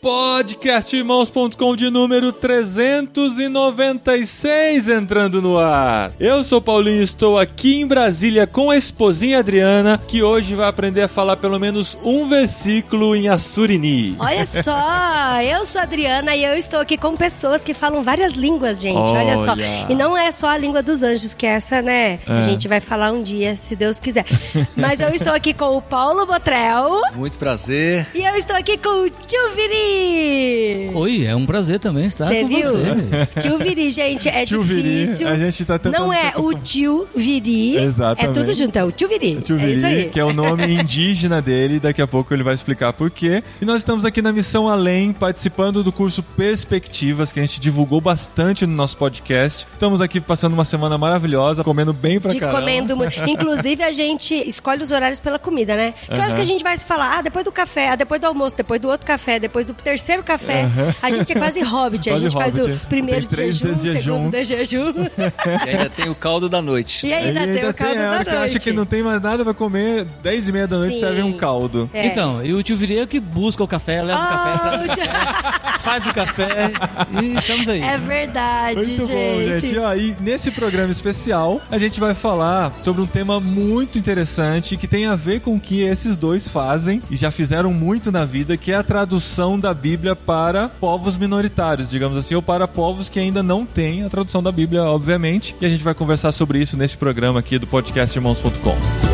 Podcastirmãos.com de número 396 entrando no ar. Eu sou Paulinho e estou aqui em Brasília com a esposinha Adriana, que hoje vai aprender a falar pelo menos um versículo em Assurini. Olha só, eu sou a Adriana e eu estou aqui com pessoas que falam várias línguas, gente. Olha, só. Olha. E não é só a língua dos anjos, que essa, né? É. A gente vai falar um dia, se Deus quiser. Mas eu estou aqui com o Paulo Botrel Muito prazer. e eu estou aqui com o Tio Viri. Oi, é um prazer também estar Você com viu? você. Tio Viri, gente, é Tio Viri, difícil. a gente tá tentando Não é o acostumar. tio Viri. Exatamente. É tudo junto, é o tio Viri. Tio é isso Viri, aí. que é o nome indígena dele, daqui a pouco ele vai explicar por quê. E nós estamos aqui na Missão Além, participando do curso Perspectivas, que a gente divulgou bastante no nosso podcast. Estamos aqui passando uma semana maravilhosa, comendo bem pra De caramba. comendo muito. Inclusive, a gente escolhe os horários pela comida, né? Que horas Aham. que a gente vai se falar? Ah, depois do café, ah, depois do almoço, depois do outro café, depois do terceiro café. A gente é quase hobbit. a Quase gente faz hobbit. o primeiro Tem de jejum, de jejum. segundo de jejum. E ainda tem o caldo da noite. e ainda, E tem o caldo hora da que você noite. acha que não tem mais nada pra comer, 10 e meia da noite Sim. serve um caldo. É. Então, e o tio Viri é que busca o café, leva o café, Oh, tio- faz o café e estamos aí. é verdade, Muito gente. bom, gente. Ó, e nesse programa especial, a gente vai falar sobre um tema muito interessante que tem a ver com o que esses dois fazem e já fizeram muito na vida, que é a tradução da Bíblia para povos minoritários, digamos assim, ou para povos que ainda não têm a tradução da Bíblia, obviamente. E a gente vai conversar sobre isso nesse programa aqui do podcast irmãos.com.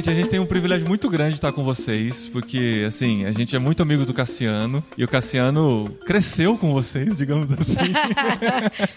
Gente, a gente tem um privilégio muito grande de estar com vocês, porque, assim, a gente é muito amigo do Cassiano, e o Cassiano cresceu com vocês, digamos assim.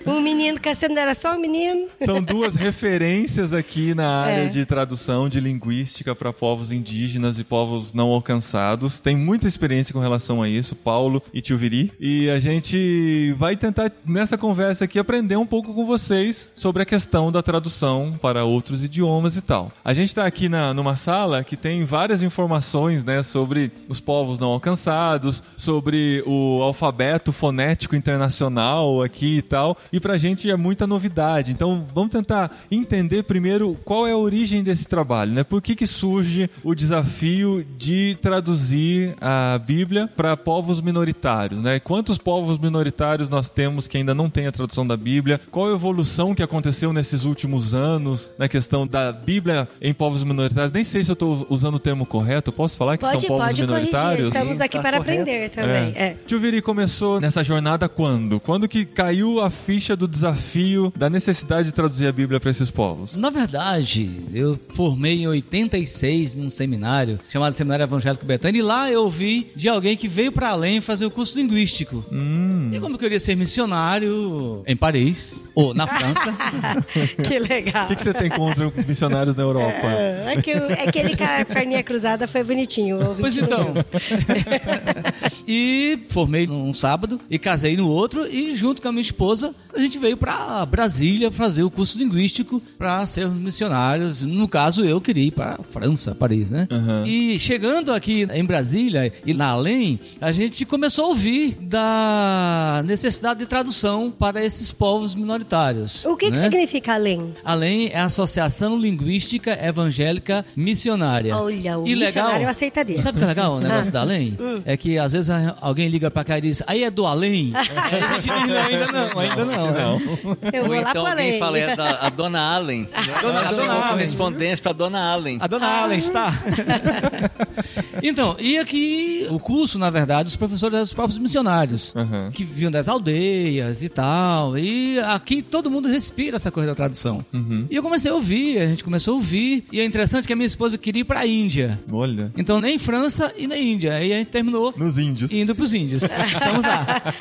Um menino, Cassiano era só um menino. São duas referências aqui na área É. de tradução de linguística para povos indígenas e povos não alcançados. Tem muita experiência com relação a isso, Paulo e Tio Viri. E a gente vai tentar, nessa conversa aqui, aprender um pouco com vocês sobre a questão da tradução para outros idiomas e tal. A gente está aqui na, numa sala que tem várias informações né, sobre os povos não alcançados, sobre o alfabeto fonético internacional aqui e tal. E pra gente é muita novidade. Então vamos tentar entender primeiro qual é a origem desse trabalho, né? Por que, que surge o desafio de traduzir a Bíblia para povos minoritários, né? Quantos povos minoritários nós temos que ainda não têm a tradução da Bíblia? Qual a evolução que aconteceu nesses últimos anos na questão da Bíblia em povos minoritários? Nem sei se eu estou usando o termo correto. Eu posso falar que Pode, são povos pode corrigir. minoritários? Estamos aqui tá para correto. aprender também. É. Tio Viri começou nessa jornada quando? Quando que caiu a ficha do desafio da necessidade de traduzir a Bíblia para esses povos? Na verdade, eu formei em 86 num seminário chamado Seminário Evangélico Betânia e lá eu ouvi de alguém que veio para além fazer o curso linguístico. Hum. E como eu queria ser missionário em Paris ou na França, que legal. O que, que você tem contra missionários na Europa? É que o- aquele com a perninha cruzada foi bonitinho. Pois então. e formei num sábado e casei no outro e junto com a minha esposa a gente veio para Brasília fazer o curso linguístico para sermos missionários. No caso eu queria ir para França, Paris, né? Uhum. E chegando aqui em Brasília e na além, a gente começou a ouvir da necessidade de tradução para esses povos minoritários. O que, que né? significa além? Além é a Associação Linguística Evangélica Missionária. Olha, o E missionário eu aceitaria. Sabe o que é legal o negócio Ah. da além? É que às vezes a- alguém liga pra cá e diz, aí é do além? aí a gente diz, não, ainda não, ainda não. Não. Eu Ou vou lá então alguém além. fala, é da, a dona Allen. Dona- a dona Allen. correspondência pra dona Allen. A dona Allen está. então, e aqui o curso, na verdade, os professores eram os próprios missionários, Uhum. que vinham das aldeias e tal. E aqui todo mundo respira essa coisa da tradução. Uhum. E eu comecei a ouvir, a gente começou a ouvir. E é interessante que a minha minha esposa queria ir pra Índia. Olha. Então nem França e nem Índia. Aí a gente terminou Nos índios. indo pros índios. Estamos lá.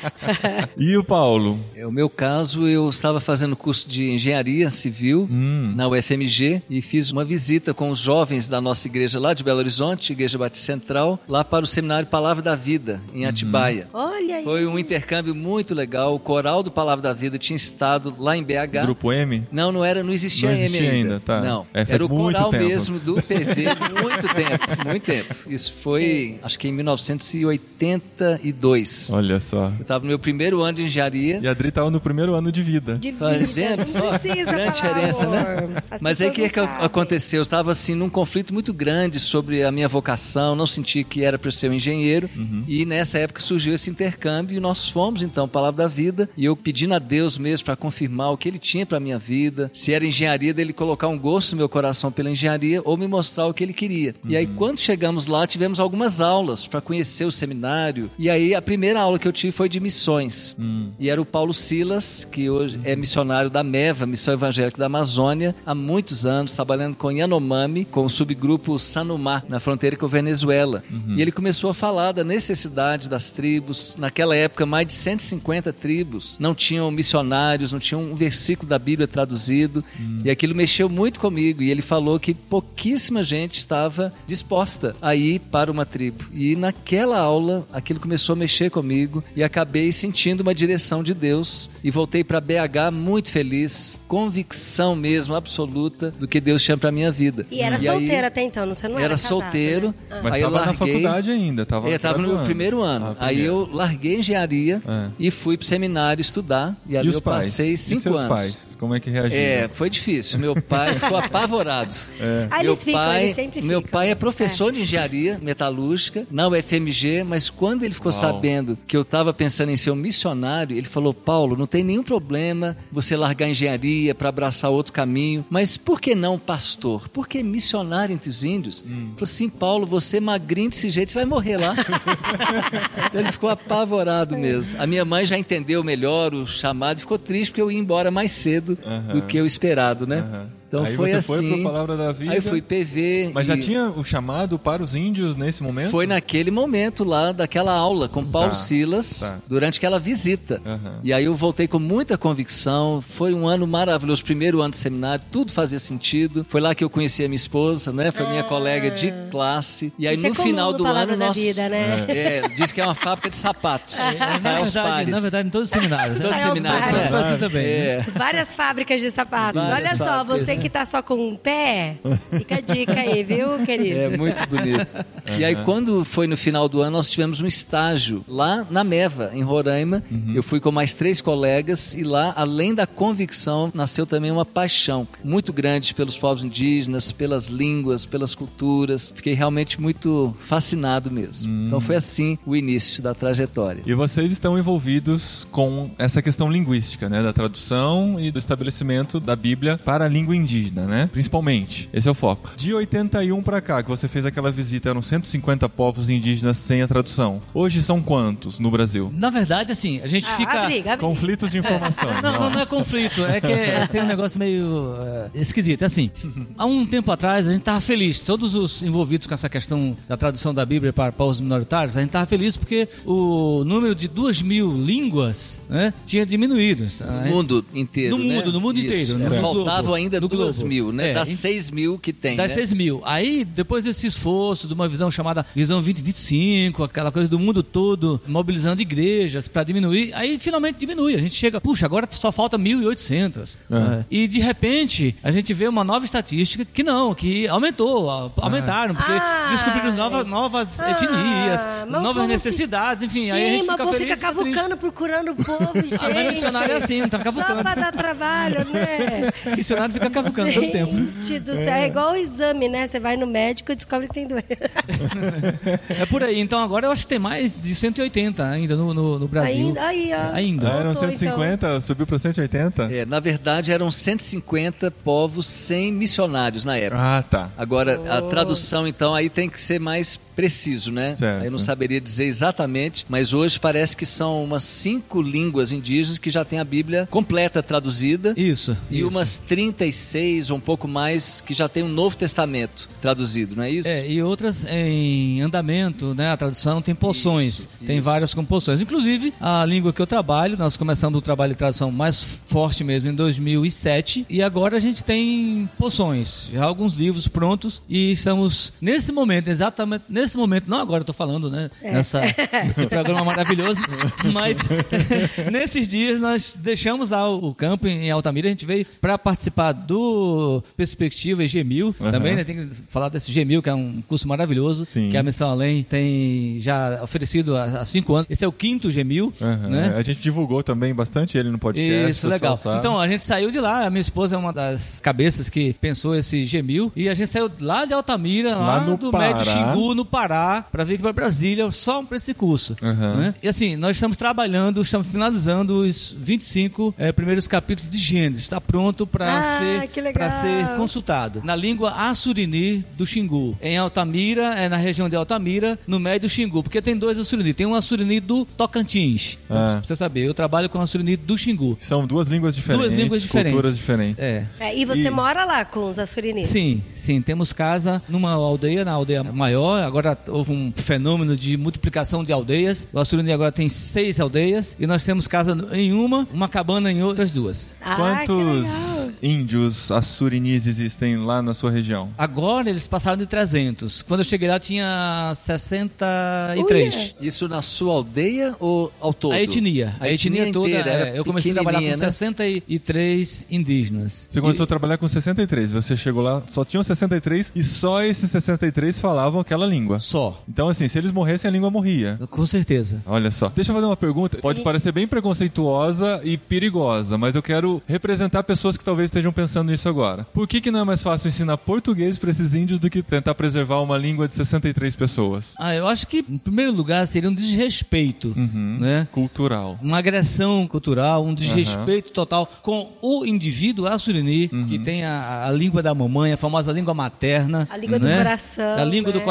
E o Paulo? É, o meu caso, eu estava fazendo curso de engenharia civil na UFMG e fiz uma visita com os jovens da nossa igreja lá de Belo Horizonte, Igreja Batista Central, lá para o seminário Palavra da Vida, em Atibaia. Olha aí. Foi um intercâmbio muito legal. O coral do Palavra da Vida tinha estado lá em BH. Grupo M? Não, não era, não existia, Não existia M ainda, tá. Não, É, era o coral tempo. mesmo do PV, muito tempo, muito tempo. Isso foi, acho que em 1982. Olha só. Eu estava no meu primeiro ano de engenharia. E a Adri tava no primeiro ano de vida. De Tá vida, vendo não só? precisa Grande falar diferença, amor. né? As Mas aí o que, que não sabem. aconteceu? Eu estava assim num conflito muito grande sobre a minha vocação, não senti que era para ser um engenheiro. Uhum. E nessa época surgiu esse intercâmbio e nós fomos então Palavra da Vida e eu pedindo a Deus mesmo para confirmar o que ele tinha para minha vida, se era engenharia dele colocar um gosto no meu coração pela engenharia ou me mostrar o que ele queria. E Uhum. aí quando chegamos lá tivemos algumas aulas para conhecer o seminário e aí a primeira aula que eu tive foi de missões. Hum. E era o Paulo Silas, que hoje é missionário da MEVA, Missão Evangélica da Amazônia, há muitos anos, trabalhando com Yanomami, com o subgrupo Sanumá, na fronteira com a Venezuela. E ele começou a falar da necessidade das tribos. Naquela época, mais de 150 tribos não tinham missionários, não tinham um versículo da Bíblia traduzido. E aquilo mexeu muito comigo. E ele falou que pouquíssima gente estava disposta a ir para uma tribo. E naquela aula, aquilo começou a mexer comigo e acabei sentindo uma direção de Deus e voltei para BH muito feliz, convicção mesmo absoluta do que Deus tinha para minha vida. E era aí- solteiro até então, não- você não era, era casado, solteiro. né? Ah. Mas Aí eu tava na faculdade ainda, tava Eu estava no meu primeiro ano. Ah, aí eu larguei engenharia É. e fui pro seminário estudar. E ali E os eu pais? passei e cinco seus anos. pais? Como é que reagiram? É, foi difícil. Meu pai ficou apavorado. Ah, meu eles ficam, pai, eles sempre Meu ficam. pai é professor de engenharia metalúrgica na UFMG, mas quando ele ficou Uau. sabendo que eu estava pensando em ser um missionário, ele falou: Paulo, não tem nenhum problema você largar a engenharia para abraçar outro caminho, mas por que não pastor? Por que missionário entre os índios? Hum. Ele falou assim: Paulo, você é magrinho desse jeito, você vai morrer lá. ele ficou apavorado mesmo. A minha mãe já entendeu melhor o chamado e ficou triste porque eu ia embora mais cedo do que o esperado, né? Então Aí foi você assim. foi pro Palavra da Vida. Aí fui PV. Mas já e tinha o chamado para os índios nesse momento? Foi naquele momento lá daquela aula com Paulo Tá, Silas, tá. durante aquela visita. Aham. E aí eu voltei com muita convicção. Foi um ano maravilhoso, primeiro ano de seminário, tudo fazia sentido. Foi lá que eu conheci a minha esposa, né? Foi minha colega de classe. E aí Isso é no comum final do ano da nós Vida, né? É, diz que é uma fábrica de sapatos. É, na, Sai aos verdade, pares. na verdade, em todos os seminários. né? Todos os seminários, né? Assim também. né? É. Várias fábricas de sapatos. Várias Olha só, fábricas, você né? Que tá só com um pé, fica a dica aí, viu, querido? É muito bonito. E aí, quando foi no final do ano, nós tivemos um estágio lá na Meva, em Roraima. Uhum. Eu fui com mais três colegas e lá, além da convicção, nasceu também uma paixão muito grande pelos povos indígenas, pelas línguas, pelas culturas. Fiquei realmente muito fascinado mesmo. Hum. Então foi assim o início da trajetória. E vocês estão envolvidos com essa questão linguística, né? Da tradução e do estabelecimento da Bíblia para a língua indígena, né? Principalmente. Esse é o foco. De 81 para cá, que você fez aquela visita, eram 150 povos indígenas sem a tradução. Hoje são quantos no Brasil? Na verdade, assim, a gente Ah, fica. a briga, a briga. Conflitos de informação. Não, não, não é conflito, é que é- tem um negócio meio é, esquisito. É assim, há um tempo atrás a gente estava feliz, todos os envolvidos com essa questão da tradução da Bíblia para povos minoritários, a gente estava feliz porque o número de duas mil línguas né, tinha diminuído. No mundo inteiro, No né? mundo, no mundo Isso. inteiro, É, no Faltavam globo, ainda no duas globo. mil, né? É, das em- seis mil que tem, Das né? 6 mil. Aí, depois desse esforço, de uma visão chamada Visão 2025, aquela coisa do mundo todo, mobilizando igrejas para diminuir, aí finalmente diminui. A gente chega, puxa, agora só falta 1.800. É. E de repente, a gente vê uma nova estatística que não, que aumentou, a- aumentaram, porque Ah, descobriram novas, novas Ah, etnias, novas necessidades, enfim. Sim, aí a gente mas fica o povo feliz fica cavucando, procurando o povo, gente. Mas missionário é assim, tá cavucando. Só pra dar trabalho, né? Missionário fica cavucando todo tempo. Gente do céu, é igual o exame, né? Você vai no médico e descobre que tem doença. É por aí. Então agora eu acho que tem mais de 180 ainda no, no, no Brasil. Ainda, aí, ó. Ainda. Ah, eram Voltou, 150, subiu para 180? É, na verdade, eram 150 povos sem missionários na época. Ah, tá. Agora, a tradução, então, aí tem que ser mais preciso, né? Certo. Eu não saberia dizer exatamente, mas hoje parece que são umas cinco línguas indígenas que já tem a Bíblia completa traduzida. Isso. E isso. umas 36 ou um pouco mais que já tem o Novo Testamento traduzido, não é isso? É, e outras em andamento, né? A tradução tem poções, Isso, tem isso. várias composições. Inclusive, a língua que eu trabalho, nós começamos o trabalho de tradução mais forte mesmo em 2007, e agora a gente tem poções, já alguns livros prontos, e estamos nesse momento, exatamente nesse momento, não agora eu tô falando, né? Nessa, nesse programa maravilhoso, mas nesses dias nós deixamos lá o campo em Altamira, a gente veio para participar do Perspectiva e G1000 Aham. também, né? Tem que falar desse G1000, que é um curso maravilhoso, Sim. que a Missão Além tem já oferecido há, há cinco anos. Esse é o quinto G1000, Aham. né? A gente divulgou também bastante ele no podcast. Isso, legal. Então, a gente saiu de lá, a minha esposa é uma das cabeças que pensou esse G1000, e a gente saiu lá de Altamira, lá, Lá no do Pará. Médio Xingu, no Pará, para vir aqui para Brasília, só para esse curso. Aham. né? E assim, nós estamos trabalhando, estamos finalizando os 25 eh, primeiros capítulos de Gênesis. Está pronto para Ah, ser, pra ser consultado. Na língua Assurini do Xingu. Em Altamira, é na região de Altamira, no Médio Xingu. Porque tem dois Assurini. Tem um Assurini do Tocantins. Ah. Pra você saber, eu trabalho com Assurini do Xingu. São duas línguas diferentes. Duas línguas diferentes. Culturas diferentes. É. É, e você E- mora lá com os assurinis? Sim, sim, temos casa numa aldeia, na aldeia maior. Agora houve um fenômeno de multiplicação de aldeias. O Assurini agora tem seis aldeias e nós temos casa em uma, uma cabana em outras duas. Ah, Quantos índios assurinis existem lá na sua região? Agora eles passaram de 300. Quando eu cheguei lá tinha 63. Isso na sua aldeia ou ao todo? A etnia, a, etnia, toda. inteira, é, eu comecei a trabalhar com né? 63 indígenas. Você começou a trabalhar com 63, você chegou lá, só tinham 63 e só esses 63 falavam aquela língua. Só, Então, assim, se eles morressem, a língua morria. com certeza. Olha só. Deixa eu fazer uma pergunta. Pode Gente. parecer bem preconceituosa e perigosa, mas eu quero representar pessoas que talvez estejam pensando nisso agora. Por que, que não é mais fácil ensinar português para esses índios do que tentar preservar uma língua de 63 pessoas? Ah, eu acho que, em primeiro lugar, seria um desrespeito, Uhum. né? Cultural. uma agressão cultural, um desrespeito total com o indivíduo assurini, que tem a, a língua da mamãe, a famosa língua materna. A língua do né? coração, A língua do né?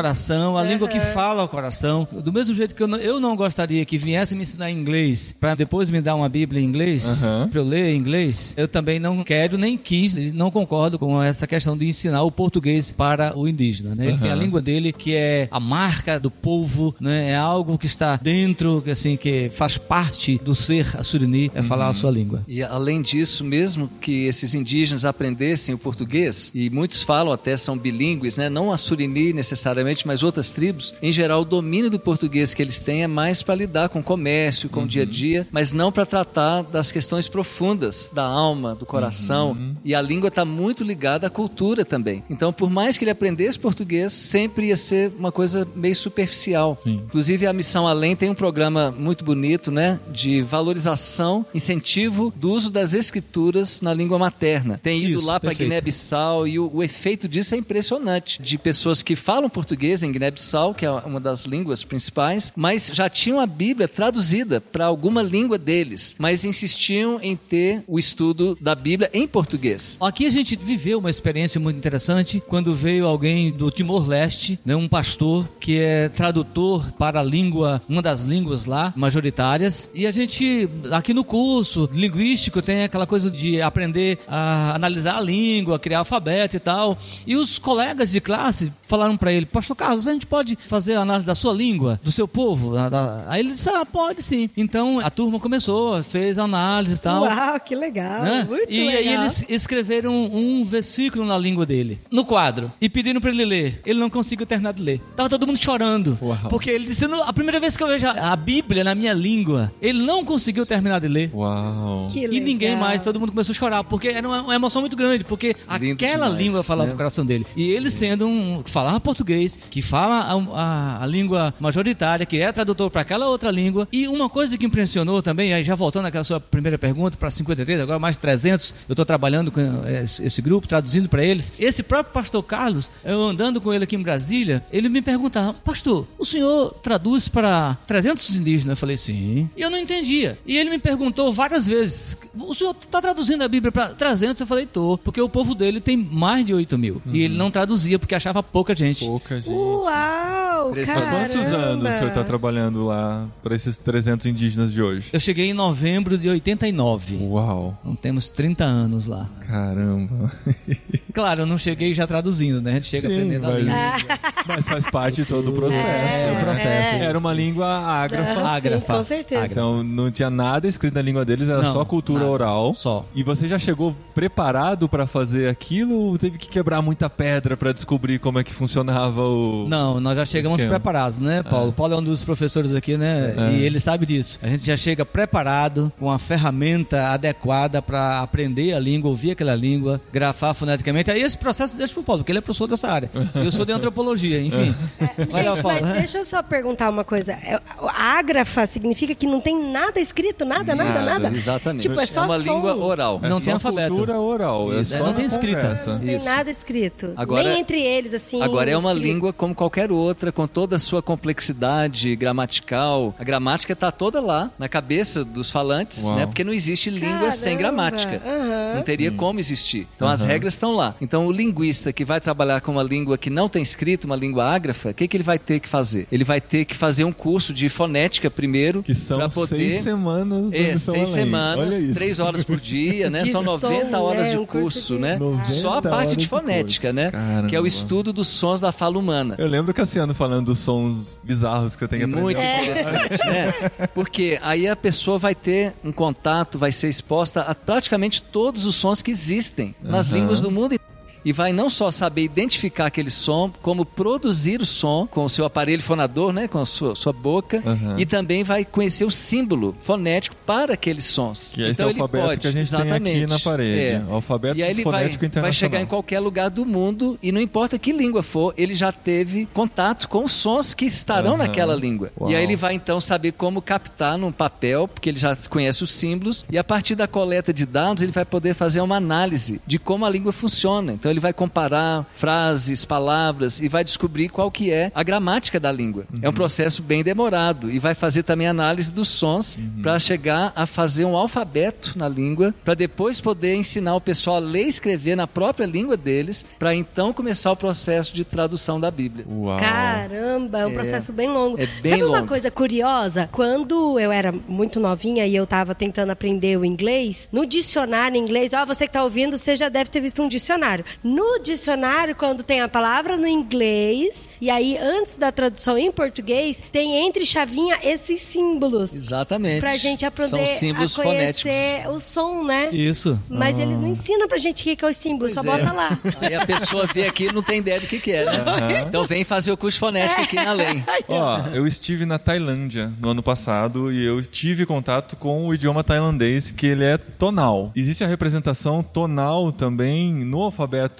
Coração, a língua que fala ao coração. Do mesmo jeito que eu não, eu não gostaria que viesse me ensinar inglês, para depois me dar uma Bíblia em inglês, Aham. para eu ler em inglês, eu também não quero, nem quis, não concordo com essa questão de ensinar o português para o indígena. Né? Ele tem a língua dele que é a marca do povo, né? é algo que está dentro, que, assim, que faz parte do ser assurini, é falar a sua língua. E além disso, mesmo que esses indígenas aprendessem o português, e muitos falam até são bilíngues, né? não a Surini necessariamente, mas outras tribos, em geral o domínio do português que eles têm é mais para lidar com o comércio, com o dia a dia, mas não para tratar das questões profundas da alma, do coração. E a língua está muito ligada à cultura também. Então, por mais que ele aprendesse português, sempre ia ser uma coisa meio superficial. Sim. Inclusive, a Missão Além tem um programa muito bonito, né? De valorização, incentivo do uso das escrituras na língua materna. Tem ido Isso, lá para. Guiné-Bissau e o, o efeito disso é impressionante. De pessoas que falam português em Guiné-Bissau, que é uma das línguas principais, mas já tinham a Bíblia traduzida para alguma língua deles, mas insistiam em ter o estudo da Bíblia em português. Aqui a gente viveu uma experiência muito interessante quando veio alguém do Timor-Leste, né, um pastor que é tradutor para a língua, uma das línguas lá majoritárias, e a gente aqui no curso linguístico tem aquela coisa de aprender a analisar a língua, criar alfabeto e tal. E os colegas de classe falaram para ele: "Pastor Carlos, a gente pode fazer a análise da sua língua, do seu povo?" Aí ele disse: "Ah, pode sim". Então a turma começou, fez análise e tal. Uau, que legal. Né? Muito e legal. aí eles escreveram um versículo na língua dele, no quadro, e pediram para ele ler. Ele não conseguiu terminar de ler. Tava todo mundo chorando. Uau. Porque ele disse, "Não, a primeira vez que eu vejo a Bíblia na minha língua, ele não conseguiu terminar de ler. Uau. Que E legal. ninguém mais, todo mundo começou a chorar, porque era uma, uma emoção muito grande, porque Lindo aquela demais, língua falava né? no coração dele. E ele sendo um que falava português, que fala a, a- a língua majoritária, que é tradutor para aquela outra língua. E uma coisa que impressionou também, aí já voltando àquela sua primeira pergunta para 53, agora mais 300, eu estou trabalhando com esse, esse grupo, traduzindo para eles. Esse próprio pastor Carlos, eu andando com ele aqui em Brasília, ele me perguntava: Pastor, o senhor traduz para 300 indígenas? Eu falei: Sim. E eu não entendia. E ele me perguntou várias vezes: O senhor está traduzindo a Bíblia para 300? Eu falei: Tô, porque o povo dele tem mais de 8 mil. E ele não traduzia porque achava pouca gente. Pouca gente. Uau, Há quantos anos o senhor está trabalhando lá para esses 300 indígenas de hoje? Eu cheguei em novembro de 89. Uau, Então temos 30 anos lá. caramba. Claro, eu não cheguei já traduzindo, né? A gente chega Sim, aprendendo a mas- língua. Mas faz parte de todo o processo. É, o processo. Era uma língua ágrafa. Sim, ágrafa. com certeza. Então não tinha nada escrito na língua deles, era Não, só cultura nada. oral. Só. E você já chegou preparado pra fazer aquilo ou teve que quebrar muita pedra pra descobrir como é que funcionava o. Não, nós já chegamos Esquema. preparados, né, Paulo? Paulo é um dos professores aqui, né? É. E ele sabe disso. A gente já chega preparado, com a ferramenta adequada para aprender a língua, ouvir aquela língua, grafar foneticamente. Aí esse processo deixa pro Paulo, porque ele é professor dessa área. Eu sou de antropologia, enfim. Vai lá, Gente, Paulo. mas deixa eu só perguntar uma coisa. É, A ágrafa significa que não tem nada escrito, nada, nada, Isso, nada? Exatamente. Tipo, é só uma som. língua oral. É Não tem alfabeto. cultura oral. É É, só não tem escrita. conversa. Não tem Isso. nada escrito. Agora- Nem entre eles, assim. Agora é uma escrito. língua como qualquer outra, com toda a sua complexidade gramatical. A gramática está toda lá, na cabeça dos falantes, Uau. né? Porque não existe língua sem Caramba, gramática. aham. Não teria como existir. Então as regras estão lá. Então o linguista que vai trabalhar com uma língua que não tem escrito, uma língua ágrafa, o que, que ele vai ter que fazer? Ele vai ter que fazer um curso de fonética primeiro, Que são para poder seis semanas do é, seis Além. semanas, Olha isso. três horas por dia, né? De São som, 90 horas né? de Um curso curso, de- né? 90 Só a parte de de fonética, curso. né? Caramba. Que é o estudo dos sons da fala humana. Eu lembro Cassiano falando dos sons bizarros que você tem que aprender. Muito interessante, né? Porque aí a pessoa vai ter um contato, vai ser exposta a praticamente todos os sons que existem nas Aham. línguas do mundo. E vai não só saber identificar aquele som, como produzir o som com o seu aparelho fonador, né? Com a sua, sua boca. Aham. E também vai conhecer o símbolo fonético para aqueles sons. Que é esse então ele alfabeto pode, que a gente tem aqui exatamente, na parede. é. O alfabeto E aí ele vai, vai chegar em qualquer lugar do mundo e não importa que língua for, ele já teve contato com os sons que estarão Aham. naquela língua. Uau. E aí ele vai então saber como captar num papel, porque ele já conhece os símbolos, e a partir da coleta de dados ele vai poder fazer uma análise de como a língua funciona. Então ele vai comparar frases, palavras e vai descobrir qual que é a gramática da língua. É um processo bem demorado e vai fazer também análise dos sons para chegar a fazer um alfabeto na língua, para depois poder ensinar o pessoal a ler e escrever na própria língua deles, para então começar o processo de tradução da Bíblia. Uau. Caramba, é um processo bem longo. é bem Sabe uma longo. coisa curiosa? Quando eu era muito novinha e eu tava tentando aprender o inglês, no dicionário em inglês, ó, você que tá ouvindo, você já deve ter visto um dicionário. No dicionário, quando tem a palavra no inglês, e aí antes da tradução em português, tem entre chavinha esses símbolos. Exatamente. Pra gente aprender São símbolos a fonéticos. conhecer o som, né? Isso. Mas eles não ensinam pra gente o que é o símbolo, Pois só é. bota lá. Aí a pessoa vê aqui e não tem ideia do que, que é, né? Então vem fazer o curso fonético aqui na lei. Ó, eu estive na Tailândia no ano passado e eu tive contato com o idioma tailandês, que ele é tonal. Existe a representação tonal também no alfabeto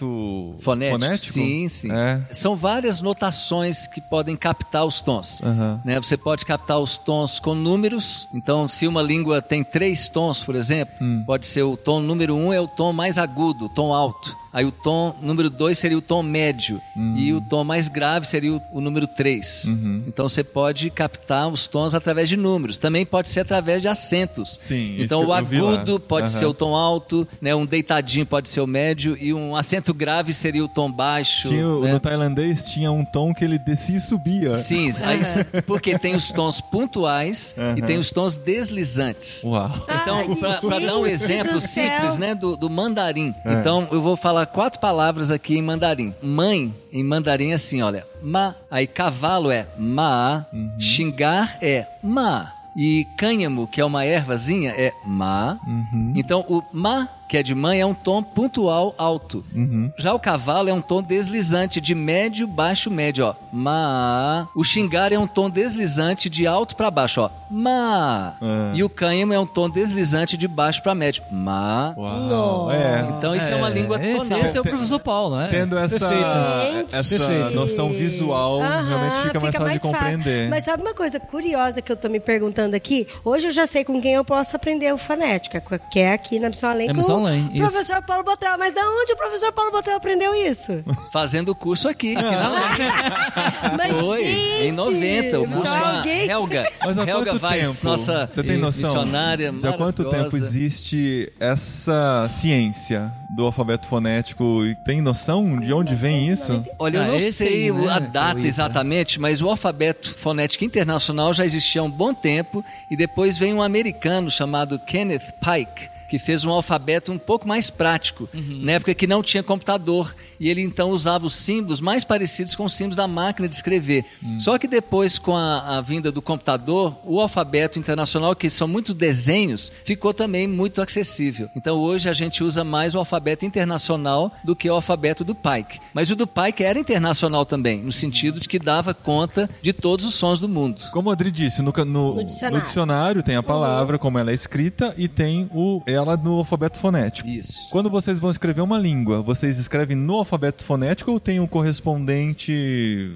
Fonético? fonético? Sim, sim. É. São várias notações que podem captar os tons. Aham. Né? Você pode captar os tons com números. Então, se uma língua tem três tons, por exemplo, Hum. pode ser o tom número um é o tom mais agudo, o tom alto. Aí o tom número dois seria o tom médio. Hum. E o tom mais grave seria o, o número três. Uhum. Então você pode captar os tons através de números. Também pode ser através de acentos. Sim, isso Então o agudo pode Aham. ser o tom alto, né? um deitadinho pode ser o médio, e um acento grave seria o tom baixo. Tinha, o- né? No tailandês tinha um tom que ele descia e subia. Sim, aí, porque tem os tons pontuais e tem os tons deslizantes. Uau. Então, para dar um exemplo simples, né, do, do mandarim. É. Então, eu vou falar quatro palavras aqui em mandarim. Mãe, em mandarim é assim, olha, ma. Aí cavalo é ma. Uhum. Xingar é ma. E cânhamo, que é uma ervazinha, é ma. Uhum. Então, o ma, que é de mãe, é um tom pontual alto. Uhum. Já o cavalo é um tom deslizante de médio, baixo, médio, ó. Ma. O xingar é um tom deslizante de alto para baixo, ó. Ma. É. E o cânhamo é um tom deslizante de baixo para médio. Ma. Uau. É. Então isso é, uma língua tonal. Esse, esse é o professor Paulo, né? Tendo essa, essa Perfeito. noção visual, Aham, realmente fica mais fácil de compreender. Mas sabe uma coisa curiosa que eu tô me perguntando aqui? Hoje eu já sei com quem eu posso aprender o fonética, que é aqui na Missão Além É com Missão o além. Isso. Professor Paulo Botrel, mas da onde o professor Paulo Botrel aprendeu isso? Fazendo o curso aqui. aqui na. Mas, Foi, gente, em 90, o curso com a Helga. Mas há Helga Weiss, tempo? nossa Você tem noção? missionária De há quanto tempo existe essa ciência do alfabeto fonético? E tem noção de onde vem isso? Olha, eu Ah, não esse sei aí, né, a data exatamente, mas o alfabeto fonético internacional já existia há um bom tempo e depois veio um americano chamado Kenneth Pike que fez um alfabeto um pouco mais prático, na época que não tinha computador, e ele então usava os símbolos mais parecidos com os símbolos da máquina de escrever. Só que depois, com a, a vinda do computador, o alfabeto internacional, que são muitos desenhos, ficou também muito acessível. Então hoje a gente usa mais o alfabeto internacional do que o alfabeto do Pike. Mas o do Pike era internacional também, no sentido de que dava conta de todos os sons do mundo. Como o Adri disse, no, no- No dicionário. no dicionário tem a palavra, como ela é escrita, e tem o, ela no alfabeto fonético. Isso. Quando vocês vão escrever uma língua, vocês escrevem no alfabeto fonético ou tem um correspondente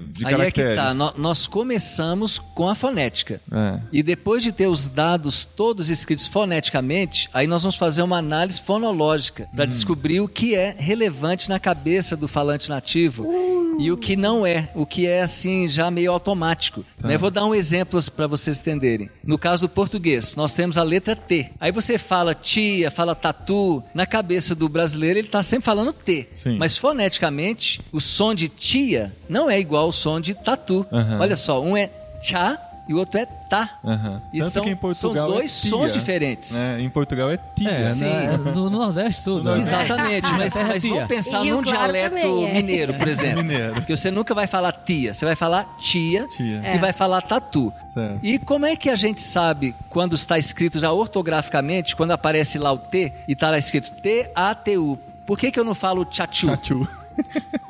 de Aí é que caracteres? tá, nó- nós começamos com a fonética. É. E depois de ter os dados todos escritos foneticamente, aí nós vamos fazer uma análise fonológica para descobrir o que é relevante na cabeça do falante nativo e o que não é, o que é assim já meio automático. né? Vou dar um exemplo para vocês entenderem. No caso do português, nós temos a letra T. Aí você fala tia, fala tatu. Na cabeça do brasileiro ele está sempre falando T. Sim. Mas foneticamente, o som de tia não é igual ao som de tatu. Aham. Olha só, um é tchá e o outro é tá. Aham. E Tanto são, que em Portugal são dois é sons diferentes. né? Em Portugal é tia. É, Sim. né, no, no Nordeste tudo. No né? Exatamente, mas, Terra mas vamos pensar num Claro dialeto é. mineiro, por exemplo. Mineiro. Que você nunca vai falar tia, você vai falar tia, Tia. e vai falar tatu. Certo. E como é que a gente sabe quando está escrito já ortograficamente, quando aparece lá o T e está lá escrito T-A-T-U? Por que, que eu não falo tchachu? Tchau.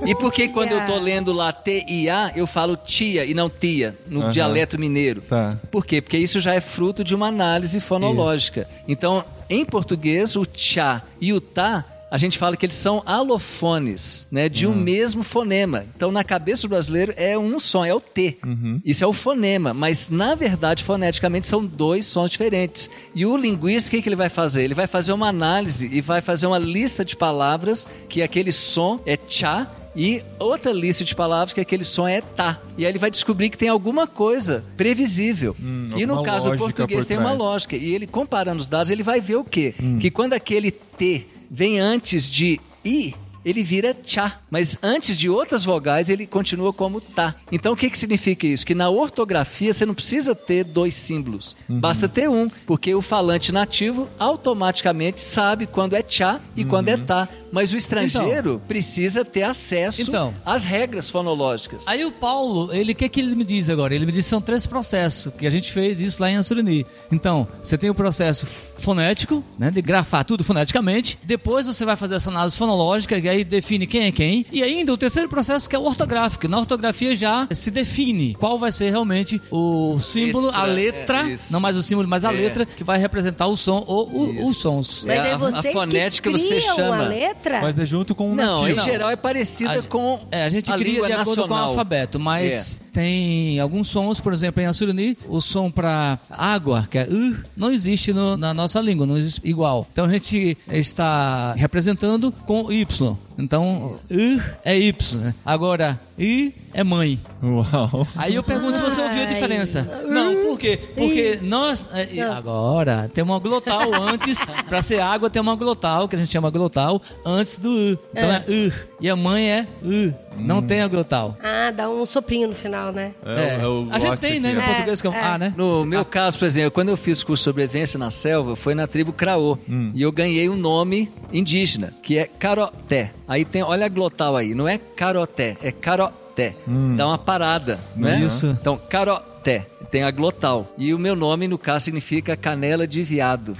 E por que quando eu tô lendo lá T-I-A, eu falo tia e não tia, no Aham. dialeto mineiro? Tá. Por quê? Porque isso já é fruto de uma análise fonológica. Então, em português, o tchá e o tá, a gente fala que eles são alofones, né? De um mesmo fonema. Então, na cabeça do brasileiro, é um som, é o T. Isso é o fonema. Mas, na verdade, foneticamente, são dois sons diferentes. E o linguista, o que, que ele vai fazer? Ele vai fazer uma análise e vai fazer uma lista de palavras que aquele som é tchá e outra lista de palavras que aquele som é tá. E aí ele vai descobrir que tem alguma coisa previsível. e no caso do português por tem uma lógica. E ele comparando os dados, ele vai ver o quê? Que quando aquele T vem antes de I, ele vira tchá. Mas antes de outras vogais, ele continua como tá. Então o que, que significa isso? Que na ortografia você não precisa ter dois símbolos. Basta ter um. Porque o falante nativo automaticamente sabe quando é tchá e quando é tá. Mas o estrangeiro precisa ter acesso Então. às regras fonológicas. Aí o Paulo, ele o que, que ele me diz agora? Ele me diz que são três processos, que a gente fez isso lá em Assurani. Então, você tem o processo fonético, né, de grafar tudo foneticamente. Depois você vai fazer essa análise fonológica, que aí define quem é quem. E ainda o terceiro processo que é o ortográfico. Na ortografia já se define qual vai ser realmente o símbolo, a Letra, letra, é, não mais o símbolo, mas a É. letra que vai representar o som ou o- os sons. Mas É, é a- a vocês fonética que você chama. a letra? Mas é junto com o Não, nativo. em geral é parecida A- com É, a gente a cria língua de acordo com o nacional. alfabeto, mas tem alguns sons, por exemplo, em Assurani, o som para água, que é uh, não existe no- na nossa língua, não existe igual. Então a gente está representando com Y. Então, uh é Y. né? Agora, I é mãe. Uau. Aí eu pergunto se você ouviu a diferença. Não, por quê? Porque nós. é, agora, tem uma glotal antes. Pra ser água, tem uma glotal, que a gente chama glotal, antes do U. Então é, U. E a mãe é U. Não tem a glotal. Ah, dá um soprinho no final, né? É, é o a gente tem, né, no. É, português que é um é. A, né? No meu caso, por exemplo, quando eu fiz curso de sobrevivência na selva, foi na tribo Craô. E eu ganhei um nome indígena, que é Caroté. Aí tem, olha a glotal aí, não é Caroté, é Caroté. Dá uma parada, não é? Isso. Então, Caroté. Tem a glotal. E o meu nome, no caso, significa canela de viado.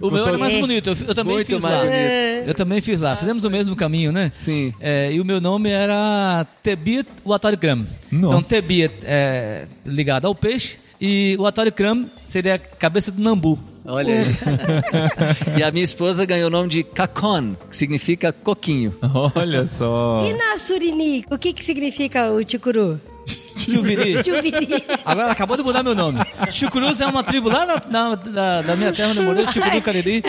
O meu era mais É. bonito, eu, eu também Muito fiz mais lá. bonito. Eu também fiz lá. Fizemos o mesmo caminho, né? Sim. É, e o meu nome era Tebit Watorikram. Nossa. Então, Tebit é ligado ao peixe e o Watorikram seria a cabeça do nambu. Olha aí. e a minha esposa ganhou o nome de Cacon, que significa coquinho. Olha só. E na Surini, o que, que significa o ticuru? Tio Viri. Tio Viri. Agora ela acabou de mudar meu nome. Chucurus é uma tribo lá na, na- da, da minha terra onde eu morei, Chucuru Cariri,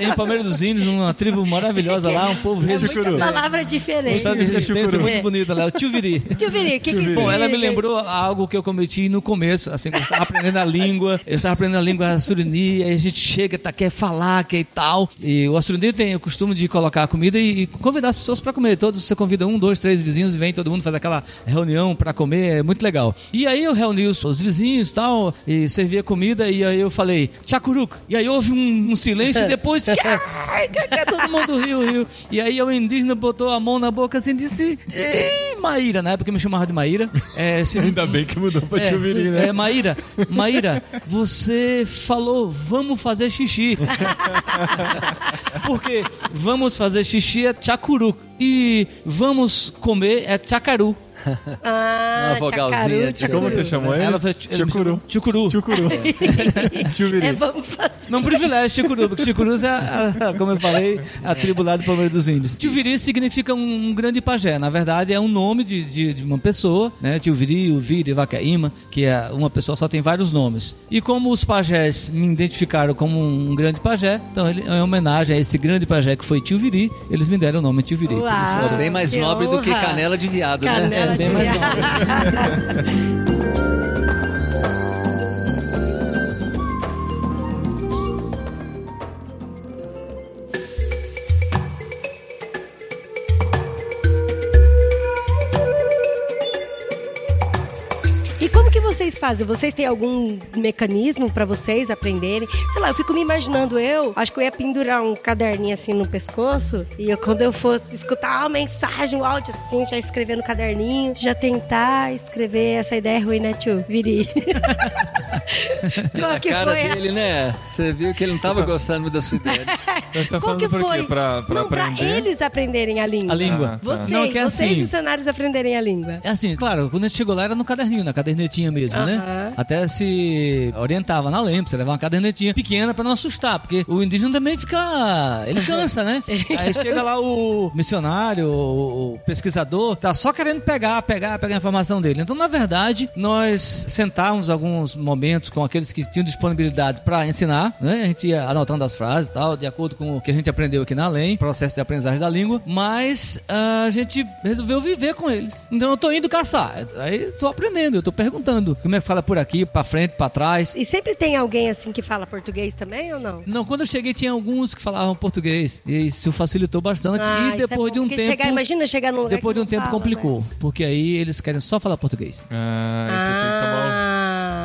é, em Palmeiras dos Índios, uma tribo maravilhosa lá, um povo É muita palavra Um diferente. estado de resistência Chucuru. muito bonita lá, o Tio Viri. Tio Viri, o que que Bom, ela me lembrou algo que eu cometi no começo, assim, eu estava aprendendo a língua, eu estava aprendendo a língua surini, aí a gente chega, tá, quer falar, quer e tal, e o surini tem o costume de colocar a comida e, e convidar as pessoas para comer, todos você convida um, dois, três vizinhos e vem todo mundo faz aquela reunião para comer, é muito legal. E aí eu reuni os, os vizinhos e tal, e servia comida, e aí eu falei, tchacuruk, e aí houve um, um silêncio e depois, que, que, todo mundo riu, riu, e aí o indígena botou a mão na boca assim e disse, Maíra, na época me chamava de Maíra, é, se- Ainda bem que mudou pra é, Tio Viri, né? é, Maíra, Maíra, você falou vamos fazer xixi. Porque vamos fazer xixi é tchacuru e vamos comer é tchacaru. Ah, Uma vogalzinha. Como você chamou ele? Ela foi Chucuru. chamou Tchucuru. Chucuru. Tio Viri. É, vamos fazer. Não privilégio, Chicuru, porque Chicurus é, a- a- como eu falei, a tribo lá do Palmeiras dos Índios. Tio Viri significa um, um grande pajé. Na verdade, é um nome de, de, de uma pessoa, né? Tio Viri, o Viri, Vacaíma, que é uma pessoa só tem vários nomes. E como os pajés me identificaram como um grande pajé, então ele, em homenagem a esse grande pajé que foi Tio Viri, eles me deram o nome Tio Viri. Por isso eu Uau. É bem mais nobre do que honra. canela de viado, né? É, bem mais viado. vocês fazem? Vocês têm algum mecanismo pra vocês aprenderem? Sei lá, eu fico me imaginando eu, acho que eu ia pendurar um caderninho assim no pescoço e eu, quando eu fosse escutar uma mensagem, um áudio assim, já escrever no caderninho, já tentar escrever essa ideia é ruim, né, tio? Viri. Qual A que cara foi a- dele, né? Você viu que ele não tava gostando muito da sua ideia. Mas tá Qual que por foi? Pra, pra Não, pra eles aprenderem a língua. A língua. Ah, tá. Vocês, Não, que é vocês assim. dicionários aprenderem a língua. É assim, claro, quando a gente chegou lá era no caderninho, na cadernetinha mesmo, né? Aham. Até se orientava na lembra, você levar uma cadernetinha pequena pra não assustar, porque o indígena também fica. Ele cansa, né? Aí chega lá o missionário, o pesquisador, tá só querendo pegar, pegar, pegar a informação dele. Então, na verdade, nós sentávamos alguns momentos com aqueles que tinham disponibilidade pra ensinar, né? A gente ia anotando as frases e tal, de acordo com o que a gente aprendeu aqui na LEM, processo de aprendizagem da língua, mas ah, a gente resolveu viver com eles. Então eu tô indo caçar, aí tô aprendendo, eu tô perguntando como é que fala por aqui, pra frente, pra trás. E sempre tem alguém assim que fala português também ou não? Não, quando eu cheguei tinha alguns que falavam português, e isso facilitou bastante, Ah, e é depois bom, de um tempo... chegar- imagina chegar num lugar Depois que de um não tempo fala, complicou, né? porque aí eles querem só falar português. Ah, isso tem que tomar Ah, um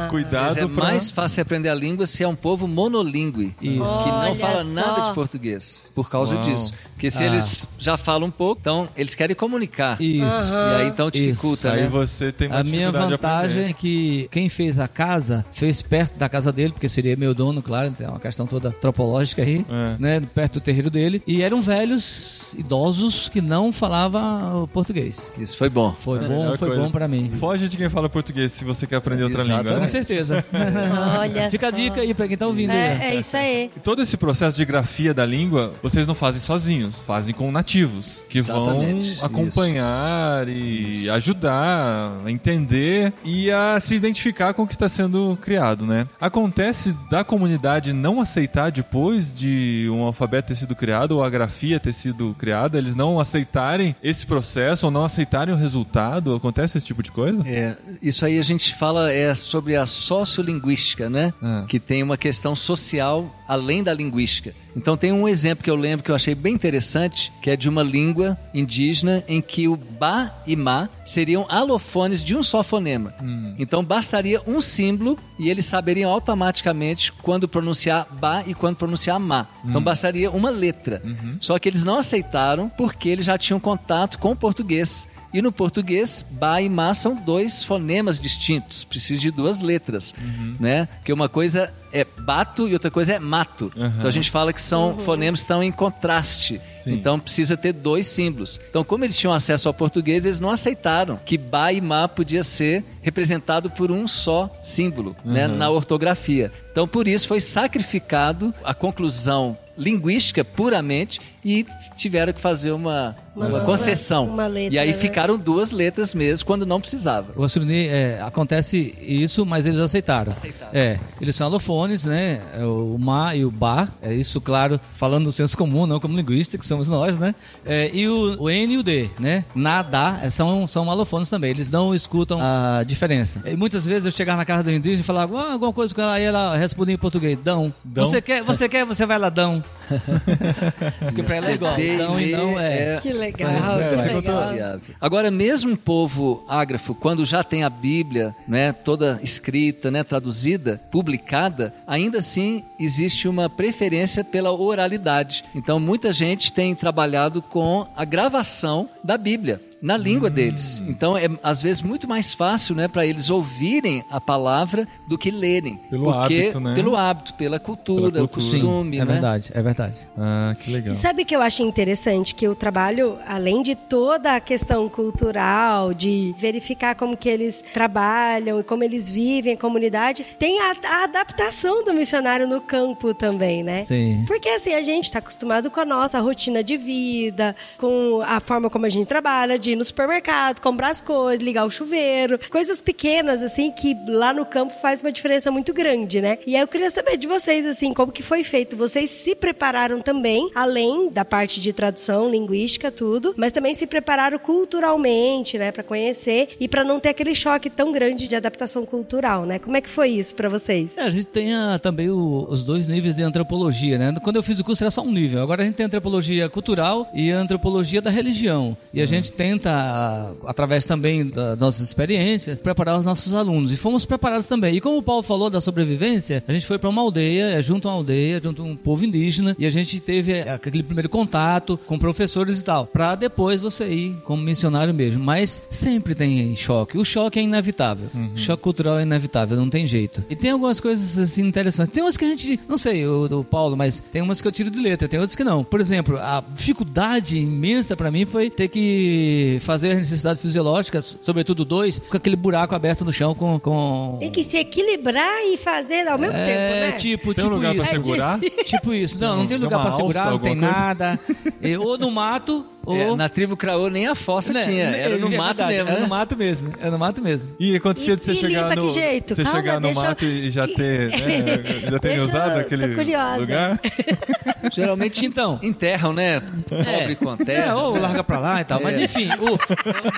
cuidado Mas é pra... mais fácil aprender a língua se é um povo monolíngue, Isso. que não Olha fala só. nada de português, por causa Uau. disso. Porque se Ah. eles já falam um pouco, então eles querem comunicar. Isso. E aí então dificulta, Aí né? você tem mais A minha vantagem é que quem fez a casa fez perto da casa dele, porque seria meu dono, claro, tem uma questão toda antropológica aí, É. né, perto do terreiro dele. E eram velhos, idosos que não falavam português. Isso foi bom. Foi bom, melhor foi coisa. bom pra mim. Foge de quem fala português se você quer aprender outra Exatamente. língua, né? Certeza. Olha Fica a só. dica aí pra quem tá ouvindo aí. É, é isso aí. E todo esse processo de grafia da língua, vocês não fazem sozinhos, fazem com nativos, que Exatamente, vão acompanhar e ajudar a entender e a se identificar com o que está sendo criado, né? Acontece da comunidade não aceitar depois de um alfabeto ter sido criado ou a grafia ter sido criada, eles não aceitarem esse processo ou não aceitarem o resultado? Acontece esse tipo de coisa? É, isso aí a gente fala é sobre a sociolinguística, né? Ah. Que tem uma questão social além da linguística. Então tem um exemplo que eu lembro que eu achei bem interessante, que é de uma língua indígena em que o ba e ma seriam alofones de um só fonema. Então bastaria um símbolo e eles saberiam automaticamente quando pronunciar ba e quando pronunciar ma. Então bastaria uma letra. Só que eles não aceitaram porque eles já tinham contato com o português. E no português, ba e ma são dois fonemas distintos, precisa de duas letras, né? Porque uma coisa é bato e outra coisa é mato. Então a gente fala que são fonemas que estão em contraste. Sim. Então precisa ter dois símbolos. Então, como eles tinham acesso ao português, eles não aceitaram que ba e ma podia ser representado por um só símbolo, né, na ortografia. Então, por isso foi sacrificado a conclusão linguística puramente e tiveram que fazer uma, uma, Uma- concessão. uma letra, e aí né? ficaram duas letras mesmo quando não precisava. O Assuruni, é, acontece isso, mas eles aceitaram. Aceitaram. É, eles são alofones, né? É O ma e o ba, é isso, claro, falando no senso comum, não como linguista, que somos nós, né? É, e o, o N e o D, né? Na, da, é, são, são alofones também, eles não escutam a diferença. E muitas vezes eu chegava na casa do indígena e falava ah, alguma coisa com ela, aí ela respondia em português, dão. Dão? Você quer, você quer, você vai lá, dão. Porque pra ela é igual, D e dão e não é. Que legal, É, que legal. Agora, mesmo um povo ágrafo, quando já tem a Bíblia, né, toda escrita, né, traduzida, publicada, ainda assim existe uma preferência pela oralidade. Então, muita gente tem trabalhado com a gravação da Bíblia na língua deles. Então, é às vezes muito mais fácil, né, para eles ouvirem a palavra do que lerem, Pelo porque hábito, né? pelo hábito, pela cultura, Pela o cultura. costume, é né? verdade, é verdade. Ah, que legal. E sabe o que eu acho interessante? Que o trabalho, além de toda a questão cultural, de verificar como que eles trabalham e como eles vivem em comunidade, tem a, a adaptação do missionário no campo também, né? Sim. Porque assim, a gente está acostumado com a nossa rotina de vida, com a forma como a gente trabalha, de ir no supermercado, comprar as coisas, ligar o chuveiro, coisas pequenas, assim, que lá no campo faz uma diferença muito grande, né? E aí eu queria saber de vocês, assim, como que foi feito? Vocês se prepararam também, além da parte de tradução, linguística, tudo, mas também se prepararam culturalmente, né, para conhecer e para não ter aquele choque tão grande de adaptação cultural, né? Como é que foi isso para vocês? É, a gente tem ah, também o- os dois níveis de antropologia, né? Quando eu fiz o curso era só um nível. Agora a gente tem antropologia cultural e antropologia da religião. E a gente tenta, através também das nossas experiências, preparar os nossos alunos. E fomos preparados também. E como o Paulo falou da sobrevivência, a gente foi para uma aldeia, é, junto a uma aldeia, junto a um povo indígena, e a gente teve é, aquele primeiro contato com professores e tal, para depois você ir como missionário mesmo. Mas sempre tem choque. O choque é inevitável. O choque cultural é inevitável, não tem jeito. E tem algumas coisas assim interessantes. Tem umas que a gente, não sei, o do Paulo, mas tem umas que eu tiro de letra, tem outras que não. Por exemplo, a dificuldade imensa para mim foi ter que fazer as necessidades fisiológicas, sobretudo dois, com aquele buraco aberto no chão com. com... Tem que se equilibrar e fazer ao mesmo é, tempo, né? tipo, Tem um tipo lugar pra isso. segurar? Tipo isso. Não, não tem lugar pra segurar, alça, não tem coisa? nada. E, ou no mato, ou. É, na tribo Craô nem a fossa Né, tinha, era no é mato verdade, mesmo, Era né? no mato mesmo. Era no mato mesmo. E acontecia de você E chegar limpa no, que jeito? você Calma, chegar no deixa eu- mato e já ter, né, já ter eu- usado aquele lugar? Geralmente Então. enterram, né? Pobre com É, terra. ou larga pra lá e tal. Mas É. enfim, o,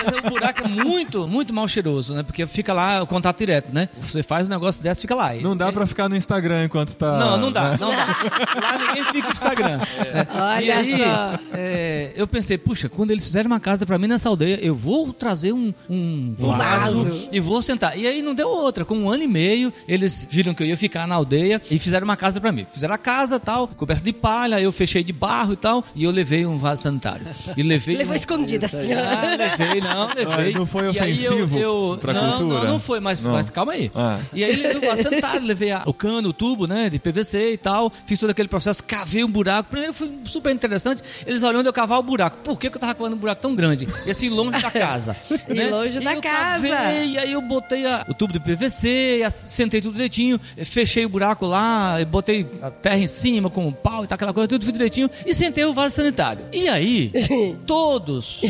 mas o buraco é muito, muito mal cheiroso, né? Porque fica lá o contato direto, né? Você faz um negócio desse, fica lá. Não dá pra ficar no Instagram enquanto tá... Não, não dá, né? não dá. Lá ninguém fica no Instagram. né? Olha e aí, só. é, eu pensei, puxa, quando eles fizerem uma casa pra mim nessa aldeia, eu vou trazer um, um vaso, vaso. e vou sentar. E aí não deu outra. Com um ano e meio, eles viram que eu ia ficar na aldeia e fizeram uma casa pra mim. Fizeram a casa tal, coberta de palha, eu fechei de barro e tal, e eu levei um vaso sanitário. E levei Levou um- escondida assim. ó. ah, levei, não, levei. Não foi E aí ofensivo pra não, cultura? Não, não foi, mas, Não. mas calma aí. Ah. E aí levei o vaso sanitário, levei a- o cano, o tubo, né, de PVC e tal, fiz todo aquele processo, cavei um buraco. Primeiro foi super interessante, eles olhando eu cavar o buraco. Por que, que eu tava cavando um buraco tão grande? E assim, longe da casa. E né? longe da eu casa. Cavei, e aí eu botei a- o tubo de PVC, a- sentei tudo direitinho, fechei o buraco lá, e botei a terra em cima com o pau e tal, aquela coisa, tudo direitinho, e sentei o vaso sanitário. E aí, todos,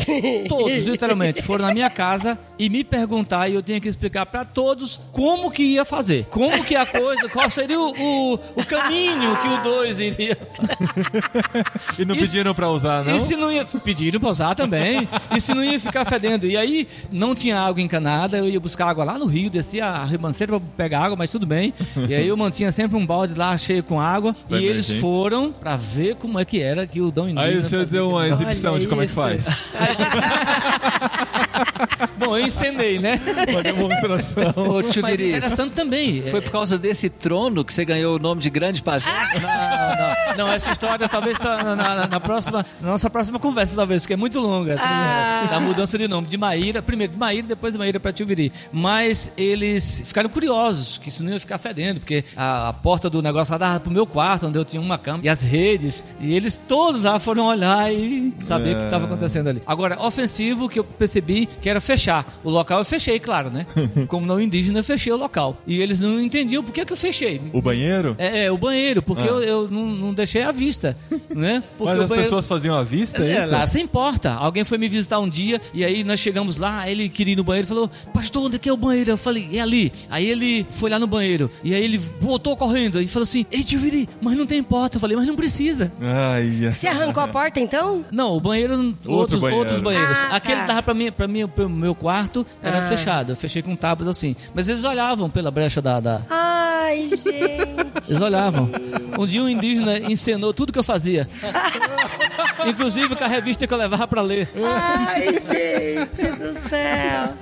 todos, literalmente, foram na minha casa e me perguntar, e eu tinha que explicar pra todos como que ia fazer. Como que a coisa, qual seria o, o, o caminho que o dois iria E não Isso- pediram pra usar, não? e se não ia. Pediram pra usar também. e se não ia ficar fedendo. E aí não tinha água encanada, eu ia buscar água lá no rio, descia a ribanceira pra pegar água, mas tudo bem. E aí eu mantinha sempre um balde lá cheio com água. E eles foram pra ver como é que era que o Dom Indígena Aí você fazia deu uma exibição de como é que faz. Bom, eu encenei, né? Uma demonstração. Ô, tio Mas interessante também. foi por causa desse trono que você ganhou o nome de Grande Pajé? Não, não, não, essa história talvez só na, na- na próxima, na nossa próxima conversa, talvez, porque é muito longa. Ah. Da mudança de nome. De Maíra, primeiro de Maíra, depois de Maíra para Tilviri. Mas eles ficaram curiosos, que isso não ia ficar fedendo, porque a, a porta do negócio lá dava pro meu quarto, onde eu tinha uma cama, e as redes, e eles todos lá foram olhar e saber o que estava acontecendo ali. Agora, ofensivo que eu percebi que era fechar. O local eu fechei, claro, né? Como não indígena, eu fechei o local. E eles não entendiam por que, que eu fechei. O banheiro? É, é, o banheiro, porque Ah. eu, eu não, não deixei à vista, né? Porque Mas as banheiro- pessoas faziam à vista, é é, lá sem importa. Alguém foi me visitar um dia e aí nós chegamos lá, ele queria ir no banheiro e falou: Pastor, onde é que é o banheiro? Eu falei: É ali. Aí ele foi lá no banheiro e aí ele voltou correndo e falou assim: Ei, tio Viri, mas não tem porta. Eu falei: Mas não precisa. Ai, Você arrancou a porta então? Não, o banheiro, outros, banheiro. outros banheiros. Ah, Aquele tá. dava pra mim, para mim, pro meu quarto era Ah. fechado. Eu fechei com tábuas assim. Mas eles olhavam pela brecha da- da, Ai, gente. Eles olhavam. Um dia um indígena encenou tudo que eu fazia. Inclusive com a revista que eu levava pra ler. Ai, gente do céu.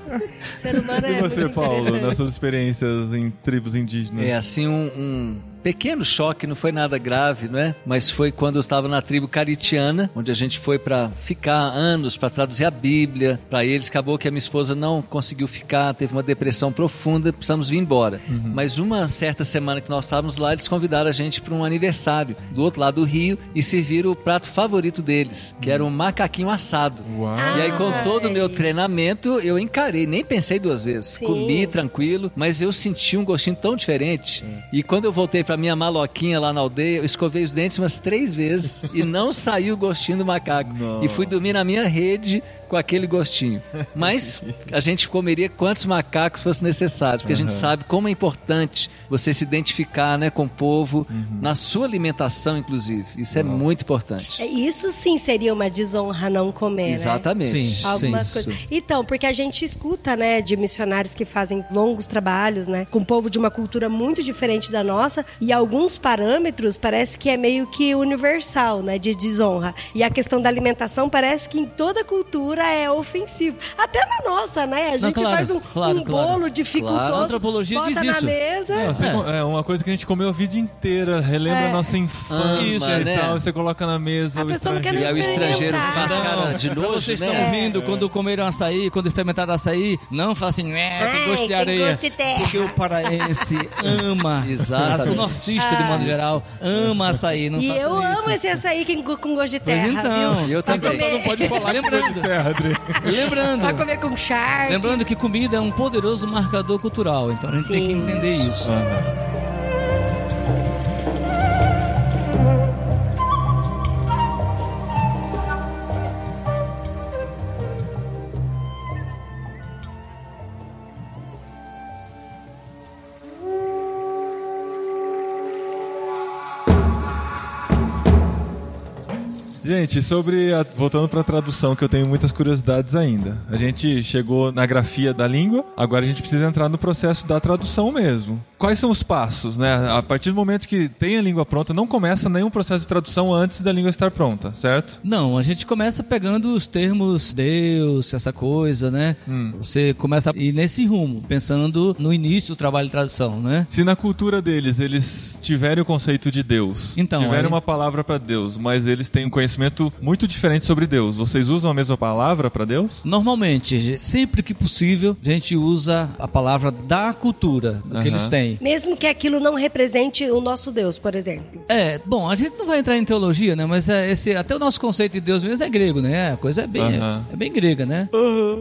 O ser humano é E você, muito Paulo, nas suas experiências em tribos indígenas? É assim um, um pequeno choque, não foi nada grave, não é? Mas foi quando eu estava na tribo caritiana, onde a gente foi para ficar anos para traduzir a Bíblia para eles. Acabou que a minha esposa não conseguiu ficar, teve uma depressão profunda, precisamos vir embora. Mas uma certa semana que nós estávamos lá, eles convidaram a gente para um aniversário do outro lado do rio e serviram o prato favorito deles, que era um macaquinho assado. Uau. E aí, com todo o meu treinamento, eu encarei, nem pensei duas vezes. Sim. Comi tranquilo, mas eu senti um gostinho tão diferente. E quando eu voltei pra minha maloquinha lá na aldeia, eu escovei os dentes umas três vezes e não saiu o gostinho do macaco. E fui dormir na minha rede com aquele gostinho. Mas a gente comeria quantos macacos fosse necessário, porque a gente sabe como é importante você se identificar né, com o povo, na sua alimentação, inclusive. Isso é muito importante. É, Isso sim seria uma desonra não comer, né? Exatamente. Sim. Algumas Isso. coisas. Então, porque a gente escuta, né, de missionários que fazem longos trabalhos, né, com um povo de uma cultura muito diferente da nossa, e alguns parâmetros parece que é meio que universal, né, de desonra. E a questão da alimentação parece que em toda cultura é ofensivo. Até na nossa, né? A gente claro, faz um, claro, um claro. bolo dificultoso, Claro. A antropologia bota diz na isso. mesa. Não, É. é. uma coisa que a gente comeu a vida inteira, relembra É. a nossa infância Isso, e né? tal, você coloca na mesa. A o pessoa não quer E estrangeiro- aí o estrangeiro faz cara de nojo, vocês né? estão ouvindo quando comeram açaí, quando experimentaram açaí, não fala assim, é, tem gosto de tem areia. gosto de terra. Porque o paraense ama, Exatamente. o nortista de modo geral, ama açaí. Não E façam eu isso. amo esse açaí que- com gosto de Pois terra, então, viu? eu Pra também. comer- Não pode falar, lembrando. Terra, Adri. Lembrando. Pra comer com charque. Lembrando que comida é um poderoso marcador cultural, então a gente tem que Sim. entender isso. Gente, sobre a- voltando para a tradução, que eu tenho muitas curiosidades ainda. A gente chegou na grafia da língua, agora a gente precisa entrar no processo da tradução mesmo. Quais são os passos, né? A partir do momento que tem a língua pronta, não começa nenhum processo de tradução antes da língua estar pronta, certo? Não, a gente começa pegando os termos Deus, essa coisa, né? Hum. Você começa a ir nesse rumo, pensando no início do trabalho de tradução, né? Se na cultura deles eles tiverem o conceito de Deus, Então, tiverem aí- uma palavra para Deus, mas eles têm um conhecimento muito diferente sobre Deus, vocês usam a mesma palavra para Deus? Normalmente, sempre que possível, a gente usa a palavra da cultura, do Aham. que eles têm. Mesmo que aquilo não represente o nosso Deus, por exemplo. É, bom, a gente não vai entrar em teologia, né? Mas é esse, até o nosso conceito de Deus mesmo é grego, né? A coisa é bem, Aham. é, bem grega, né?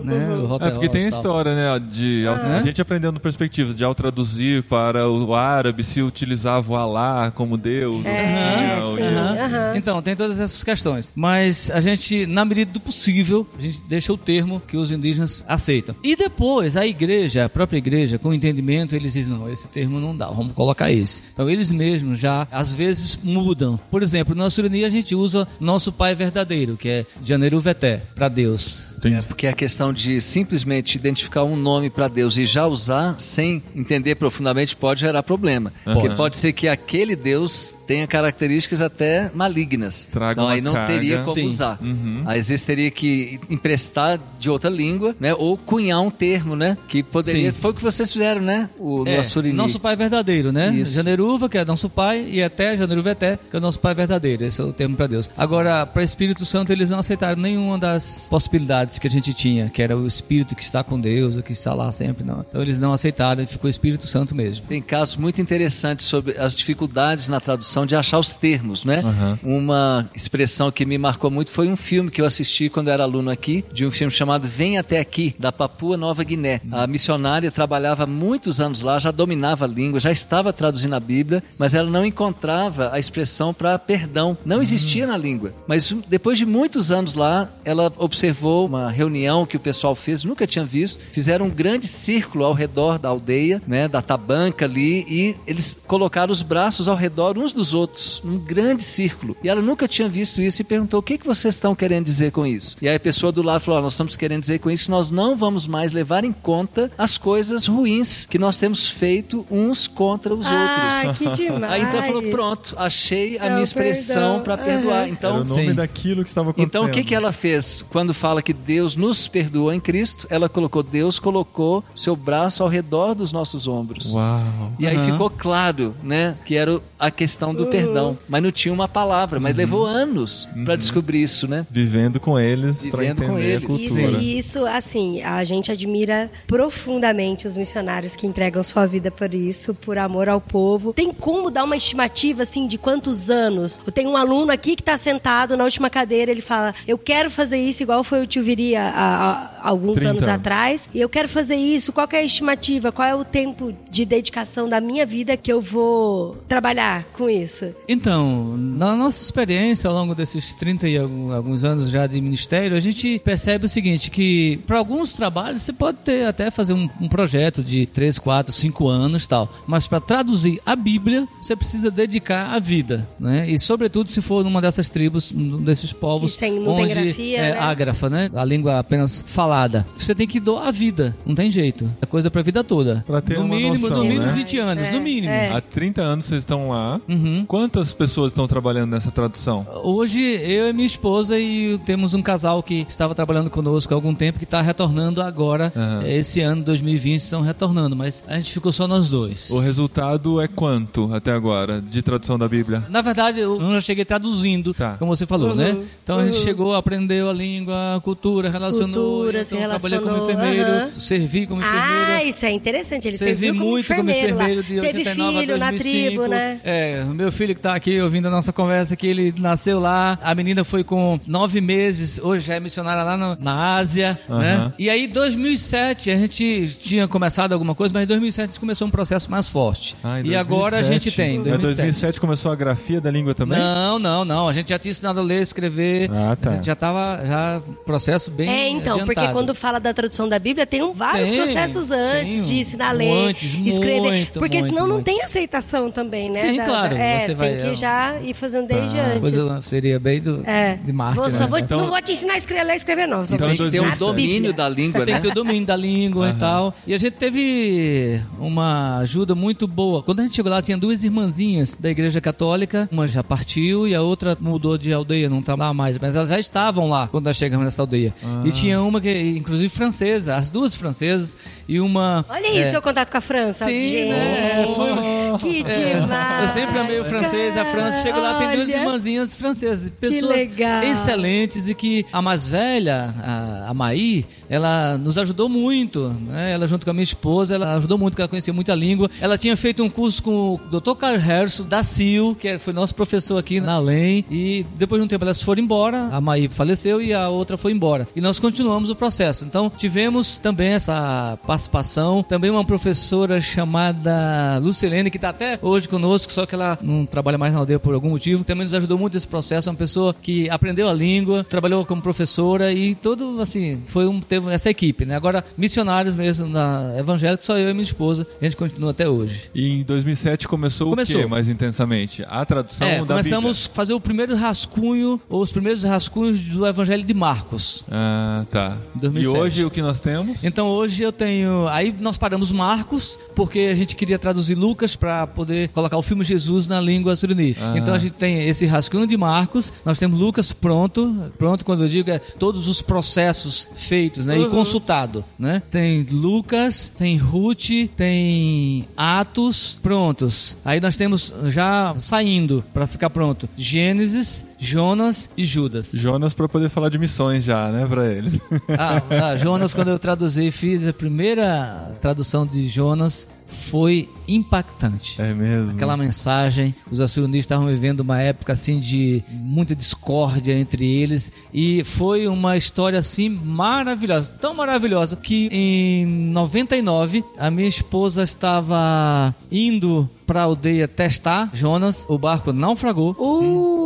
né? É porque tem a história, né? De, a gente aprendendo perspectivas, de ao traduzir para o árabe se utilizava o Alá como Deus. É, assim, sim. Então, tem todas essas questões. Mas a gente, na medida do possível, a gente deixa o termo que os indígenas aceitam. E depois, a igreja, a própria igreja, com entendimento, eles dizem: não, esse termo não dá, vamos colocar esse. Então, eles mesmos já, às vezes, mudam. Por exemplo, na Surani a gente usa nosso pai verdadeiro, que é Janeiro Veté, para Deus. É, porque a questão de simplesmente identificar um nome para Deus e já usar sem entender profundamente pode gerar problema. Porque Pode. pode ser que aquele Deus tenha características até malignas. Traga então aí não carga. teria como Sim. usar. Uhum. Aí às vezes teria que emprestar de outra língua, né? Ou cunhar um termo, né? Que poderia. Sim. Foi o que vocês fizeram, né? O É, Assurini. nosso pai verdadeiro, né? Isso. Janeiruva, que é nosso pai, e até Janeiro Veté, que é o nosso pai verdadeiro. Esse é o termo para Deus. Agora, para Espírito Santo, eles não aceitaram nenhuma das possibilidades que a gente tinha, que era o Espírito que está com Deus, o que está lá sempre, não. Então eles não aceitaram, e ficou Espírito Santo mesmo. Tem casos muito interessantes sobre as dificuldades na tradução preocupação de achar os termos, né? Uhum. Uma expressão que me marcou muito foi um filme que eu assisti quando era aluno aqui, de um filme chamado Vem Até Aqui, da Papua Nova Guiné. A missionária trabalhava muitos anos lá, já dominava a língua, já estava traduzindo a Bíblia, mas ela não encontrava a expressão para perdão. Não existia na língua. Mas depois de muitos anos lá, ela observou uma reunião que o pessoal fez, nunca tinha visto. Fizeram um grande círculo ao redor da aldeia, né, da tabanca ali, e eles colocaram os braços ao redor uns dos outros, num grande círculo. E ela nunca tinha visto isso e perguntou: o que, que vocês estão querendo dizer com isso? E aí a pessoa do lado falou: oh, nós estamos querendo dizer com isso que nós não vamos mais levar em conta as coisas ruins que nós temos feito uns contra os Ah, outros. que demais. Aí então ela falou: pronto, achei a É o minha expressão para perdoar. Então, Era o nome sim. daquilo que estava acontecendo. então o que, que ela fez? Quando fala que Deus nos perdoou em Cristo, ela colocou: Deus colocou seu braço ao redor dos nossos ombros. Uau. E aí Aham. ficou claro, né, que era a questão do perdão, mas não tinha uma palavra, mas levou anos para descobrir isso, né? Vivendo com eles para entender com a eles. Isso, cultura. e isso, assim, a gente admira profundamente os missionários que entregam sua vida por isso, por amor ao povo. Tem como dar uma estimativa, assim, de quantos anos? Eu tenho um aluno aqui que está sentado na última cadeira, ele fala, eu quero fazer isso igual foi o tio Viri há, alguns 30 anos, anos. atrás, e eu quero fazer isso, qual que é a estimativa? Qual é o tempo de dedicação da minha vida que eu vou trabalhar com isso? Então, na nossa experiência ao longo desses 30 e alguns anos já de ministério, a gente percebe o seguinte, que para alguns trabalhos você pode ter até fazer um, um projeto de 3, 4, 5 anos tal, mas para traduzir a Bíblia, você precisa dedicar a vida, né? E sobretudo se for numa dessas tribos, num desses povos Que sem- onde grafia, é né? ágrafa, né? A língua apenas falada. Você tem que doar a vida, não tem jeito. É coisa pra vida toda. Pra ter no uma mínimo, noção, no mínimo né? 20 anos, É, no mínimo. é. Há 30 anos vocês estão lá. Uhum. Quantas pessoas estão trabalhando nessa tradução? Hoje eu e minha esposa e temos um casal que estava trabalhando conosco há algum tempo que está retornando agora. Eh, Esse ano, 2020, estão retornando, mas a gente ficou só nós dois. O resultado é quanto até agora de tradução da Bíblia? Na verdade, eu já cheguei traduzindo, Tá. como você falou, né? Então a gente chegou, aprendeu a língua, a cultura, relacionou, Cultura, então, se trabalhei como relacionou, enfermeiro, servi como enfermeiro. Ah, isso é interessante. Ele Servi serviu como muito como enfermeiro, enfermeiro lá. de Teve 89 filho a na 2005. tribo, né? É, o meu filho que tá aqui ouvindo a nossa conversa, que ele nasceu lá, a menina foi com nove meses, hoje já é missionária lá no- na Ásia, Aham. né? E aí, 2007, a gente tinha começado alguma coisa, mas em 2007 a gente começou um processo mais forte. Ah, em e agora a 2007. gente tem, Em 2007. 2007 começou a grafia da língua também? Não, não, não. A gente já tinha ensinado a ler, escrever. Ah, tá. A gente já tava já processo bem É, então, porque adiantado. quando fala da tradução da Bíblia, tem um- vários Tem, processos antes tem de ensinar a ler, antes, escrever. muito, porque muito, senão não muito. tem aceitação também, né? Sim, da- claro, da- é, você tem vai- que é. já ir fazendo desde Ah, antes. Coisa seria bem do, É. de Marte, Vou- né? só vou- Então- não vou te ensinar a escrever, ler e escrever, não. Só Então, Tem que ter um a domínio da língua, Tem né? que ter o domínio da língua e tal. E a gente teve uma ajuda muito boa. Quando a gente chegou lá, tinha duas irmãzinhas da igreja católica. Uma já partiu e a outra mudou de aldeia, não tá lá mais. Mas elas já estavam lá quando nós chegamos nessa aldeia. E tinha uma que, inclusive, francesa, as duas francesas e uma. Olha aí é, o seu contato com a França. Sim, gente. né? Foi- Que é, demais. Eu sempre amei o francês, a França. Chego lá, tem duas irmãzinhas francesas. Pessoas excelentes e que a mais velha, a, a Maí, ela nos ajudou muito. Né? Ela, junto com a minha esposa, ela ajudou muito, porque ela conhecia muita língua. Ela tinha feito um curso com o Dr. Carl Herso, da CIL, que foi nosso professor aqui na Além. E depois de um tempo elas foram embora. A Maí faleceu e a outra foi embora. E nós continuamos o processo. Então tivemos também essa participação. Também uma professora chamada Lucilene, que está até hoje conosco, só que ela não trabalha mais na aldeia por algum motivo. Também nos ajudou muito nesse processo. É uma pessoa que aprendeu a língua, trabalhou como professora e todo, assim, foi um, teve essa equipe, né? Agora, missionários mesmo na evangélica, só eu e minha esposa. A gente continua até hoje. E em 2007 começou, Começou. o quê mais intensamente? A tradução É, da começamos a fazer o primeiro rascunho, ou os primeiros rascunhos do Evangelho de Marcos. Ah, tá. 2007. E hoje o que nós temos? Então hoje eu tenho. Aí nós paramos Marcos, porque a gente queria traduzir Lucas para poder colocar o filme Jesus na língua surini. Ah. Então a gente tem esse rascunho de Marcos, nós temos Lucas pronto. Pronto, quando eu digo é todos os processos feitos né, e consultado. Né? Tem Lucas, tem Ruth, tem Atos prontos. Aí nós temos já saindo para ficar pronto Gênesis, Jonas e Judas. Jonas para poder falar de missões já, né, para eles. Ah, ah, Jonas, quando eu traduzi, fiz a primeira tradução de Jonas, foi impactante. É mesmo. Aquela mensagem, os assurunistas estavam vivendo uma época assim de muita discórdia entre eles e foi uma história assim maravilhosa, tão maravilhosa que em 99 a minha esposa estava indo para a aldeia testar Jonas, o barco naufragou. Uh!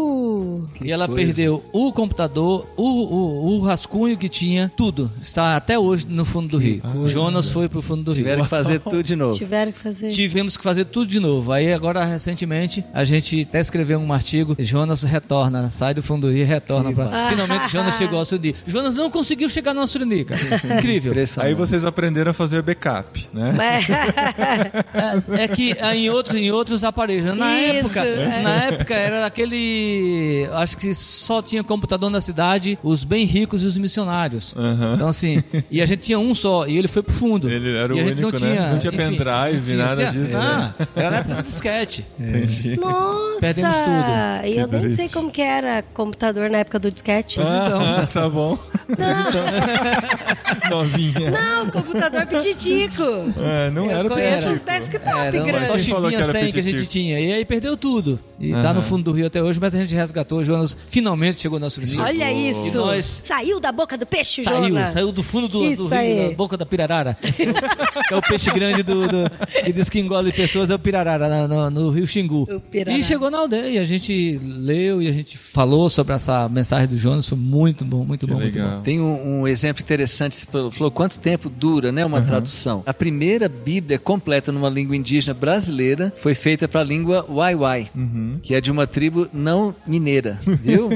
E ela coisa. perdeu o computador, o, o, o rascunho que tinha, tudo. Está até hoje no fundo do rio. Jonas foi pro fundo do rio. Tiveram que fazer tudo de novo. Tiveram que fazer. Tivemos que fazer tudo de novo. Aí agora, recentemente, a gente até escreveu um artigo, Jonas retorna, sai do fundo do rio e retorna pra... Finalmente Jonas chegou ao Suruni. Jonas não conseguiu chegar no Suruni, cara. Incrível. Aí vocês aprenderam a fazer backup, né? É, é que ah, em outros, em outros aparelhos. Na Isso, época, é. na época era aquele, acho que só tinha computador na cidade, os bem ricos e os missionários. Aham. Então assim, e a gente tinha um só e ele foi pro fundo. Ele era o E a gente único, não né? tinha, Não tinha pendrive, não tinha- nada tinha- disso, Ah, era na época do disquete. Entendi. Nossa! Perdemos tudo. E eu nem sei como que era computador na época do disquete. Ah, tá bom. Novinha. Não, computador petitico. É, não Eu era conheço os desktop Era uma Quem falou que Toshibinha era 100 que a gente tinha. E aí perdeu tudo. E tá Aham. no fundo do rio até hoje, mas a gente resgatou. O Jonas finalmente chegou no nosso rio. Olha isso. nós Saiu da boca do peixe, Saiu, Jonas. saiu do fundo do, do rio, da boca da pirarara. é o peixe grande do, do, que diz que engole pessoas, é o pirarara, no, no rio Xingu. E chegou na aldeia, a gente leu e a gente falou sobre essa mensagem do Jonas, foi muito bom, muito Que bom, muito legal. bom. Tem um, um exemplo interessante, você falou, quanto tempo dura né, uma tradução. A primeira Bíblia completa numa língua indígena brasileira foi feita para a língua Waiwai, que é de uma tribo não mineira, viu?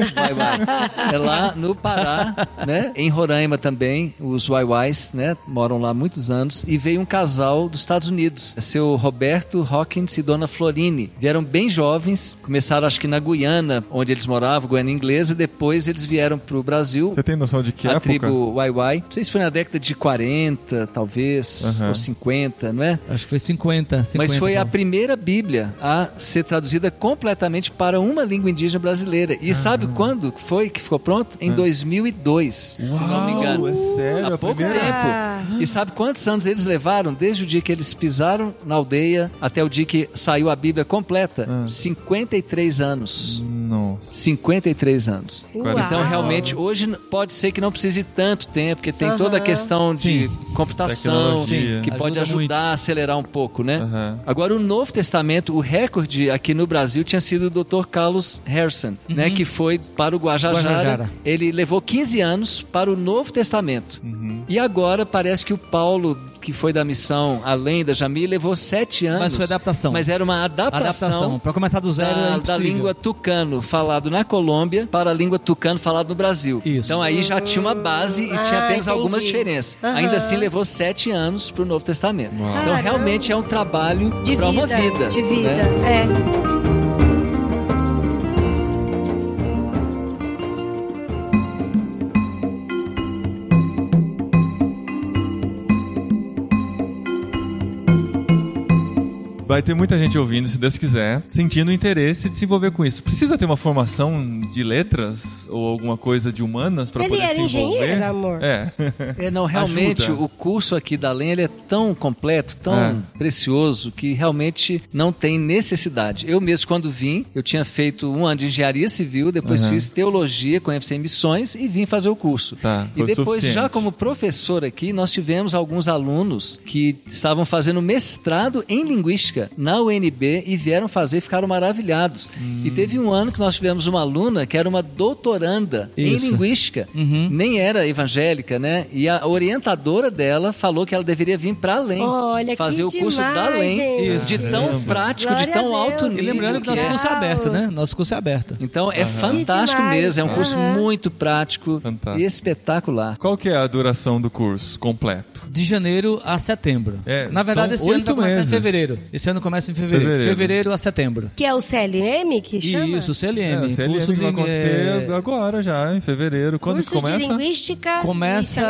É lá no Pará, né? em Roraima também, os Waiwais né, moram lá há muitos anos, e veio um casal dos Estados Unidos, seu Roberto Hawkins e Dona Florine. Vieram bem jovens, começaram acho que na Guiana, onde eles moravam, Guiana inglesa, e depois eles vieram para o Brasil, Você tem noção de que a época? tribo Waiwai. Não sei se foi na década de 40, talvez, Aham. ou 50, não é? Acho que foi 50, 50 Mas foi a bom. primeira Bíblia a ser traduzida completamente para uma língua indígena brasileira. E sabe quando foi que ficou pronto? Em 2002, se não me engano. é sério? Há pouco primeira? tempo. E sabe quantos anos eles levaram desde o dia que eles pisaram na aldeia até o dia que saiu a Bíblia completa? 53 anos. Nossa. 53 anos. Uau. Então, realmente, hoje pode ser que não precise de tanto tempo, porque tem toda a questão de Sim. computação, Tecnologia. que pode Ajuda ajudar a acelerar um pouco, né? Agora, o Novo Testamento, o recorde aqui no Brasil tinha sido o Dr. Carlos Harrison, né? Que foi para o Guajajara. Guajajara. Ele levou 15 anos para o Novo Testamento. E agora parece que o Paulo, que foi da missão Além da Jami, levou 7 anos. Mas foi adaptação. Mas era uma adaptação. Adaptação. Pra começar do zero é Da, da impossível. língua tucano falado na Colômbia para a língua tucano falado no Brasil. Isso. Então aí já tinha uma base e Ah, tinha apenas entendi. algumas diferenças. Aham. Ainda assim levou sete anos para o Novo Testamento. Então Caramba. realmente é um trabalho De para uma vida. De vida. né? É. Vai ter muita gente ouvindo, se Deus quiser, sentindo interesse de se envolver com isso. Precisa ter uma formação de letras ou alguma coisa de humanas para Ele poder era se envolver? engenheiro, amor? É. É, não, realmente Ajuda. o curso aqui da Lenha ele é tão completo, tão É. precioso, que realmente não tem necessidade. Eu mesmo, quando vim, eu tinha feito um ano de engenharia civil, depois Uhum. fiz teologia com ênfase em missões e vim fazer o curso. Tá, e depois, suficiente. já como professor aqui, nós tivemos alguns alunos que estavam fazendo mestrado em linguística na UNB e vieram fazer e ficaram maravilhados. E Hum. teve um ano que nós tivemos uma aluna que era uma doutoranda Isso. em linguística, Uhum. nem era evangélica, né? E a orientadora dela falou que ela deveria vir para além, Olha, fazer o curso demais, da além, de tão prático, de Glória tão a alto Deus. E nível. lembrando que que nosso é. curso é aberto, né? Nosso curso é aberto. Então é fantástico mesmo, é um curso Aham. muito prático Fantástico. e espetacular. Qual que é a duração do curso completo? De janeiro a setembro. É, Na verdade, esse ano começar meses. em fevereiro. Esse ano ano começa em fevereiro. Fevereiro. Fevereiro, a setembro. Que é o CLM que chama? Isso, É, CLM. o CLM curso que vai acontecer é, agora já, em fevereiro. Quando Curso que começa? de Linguística Começa-?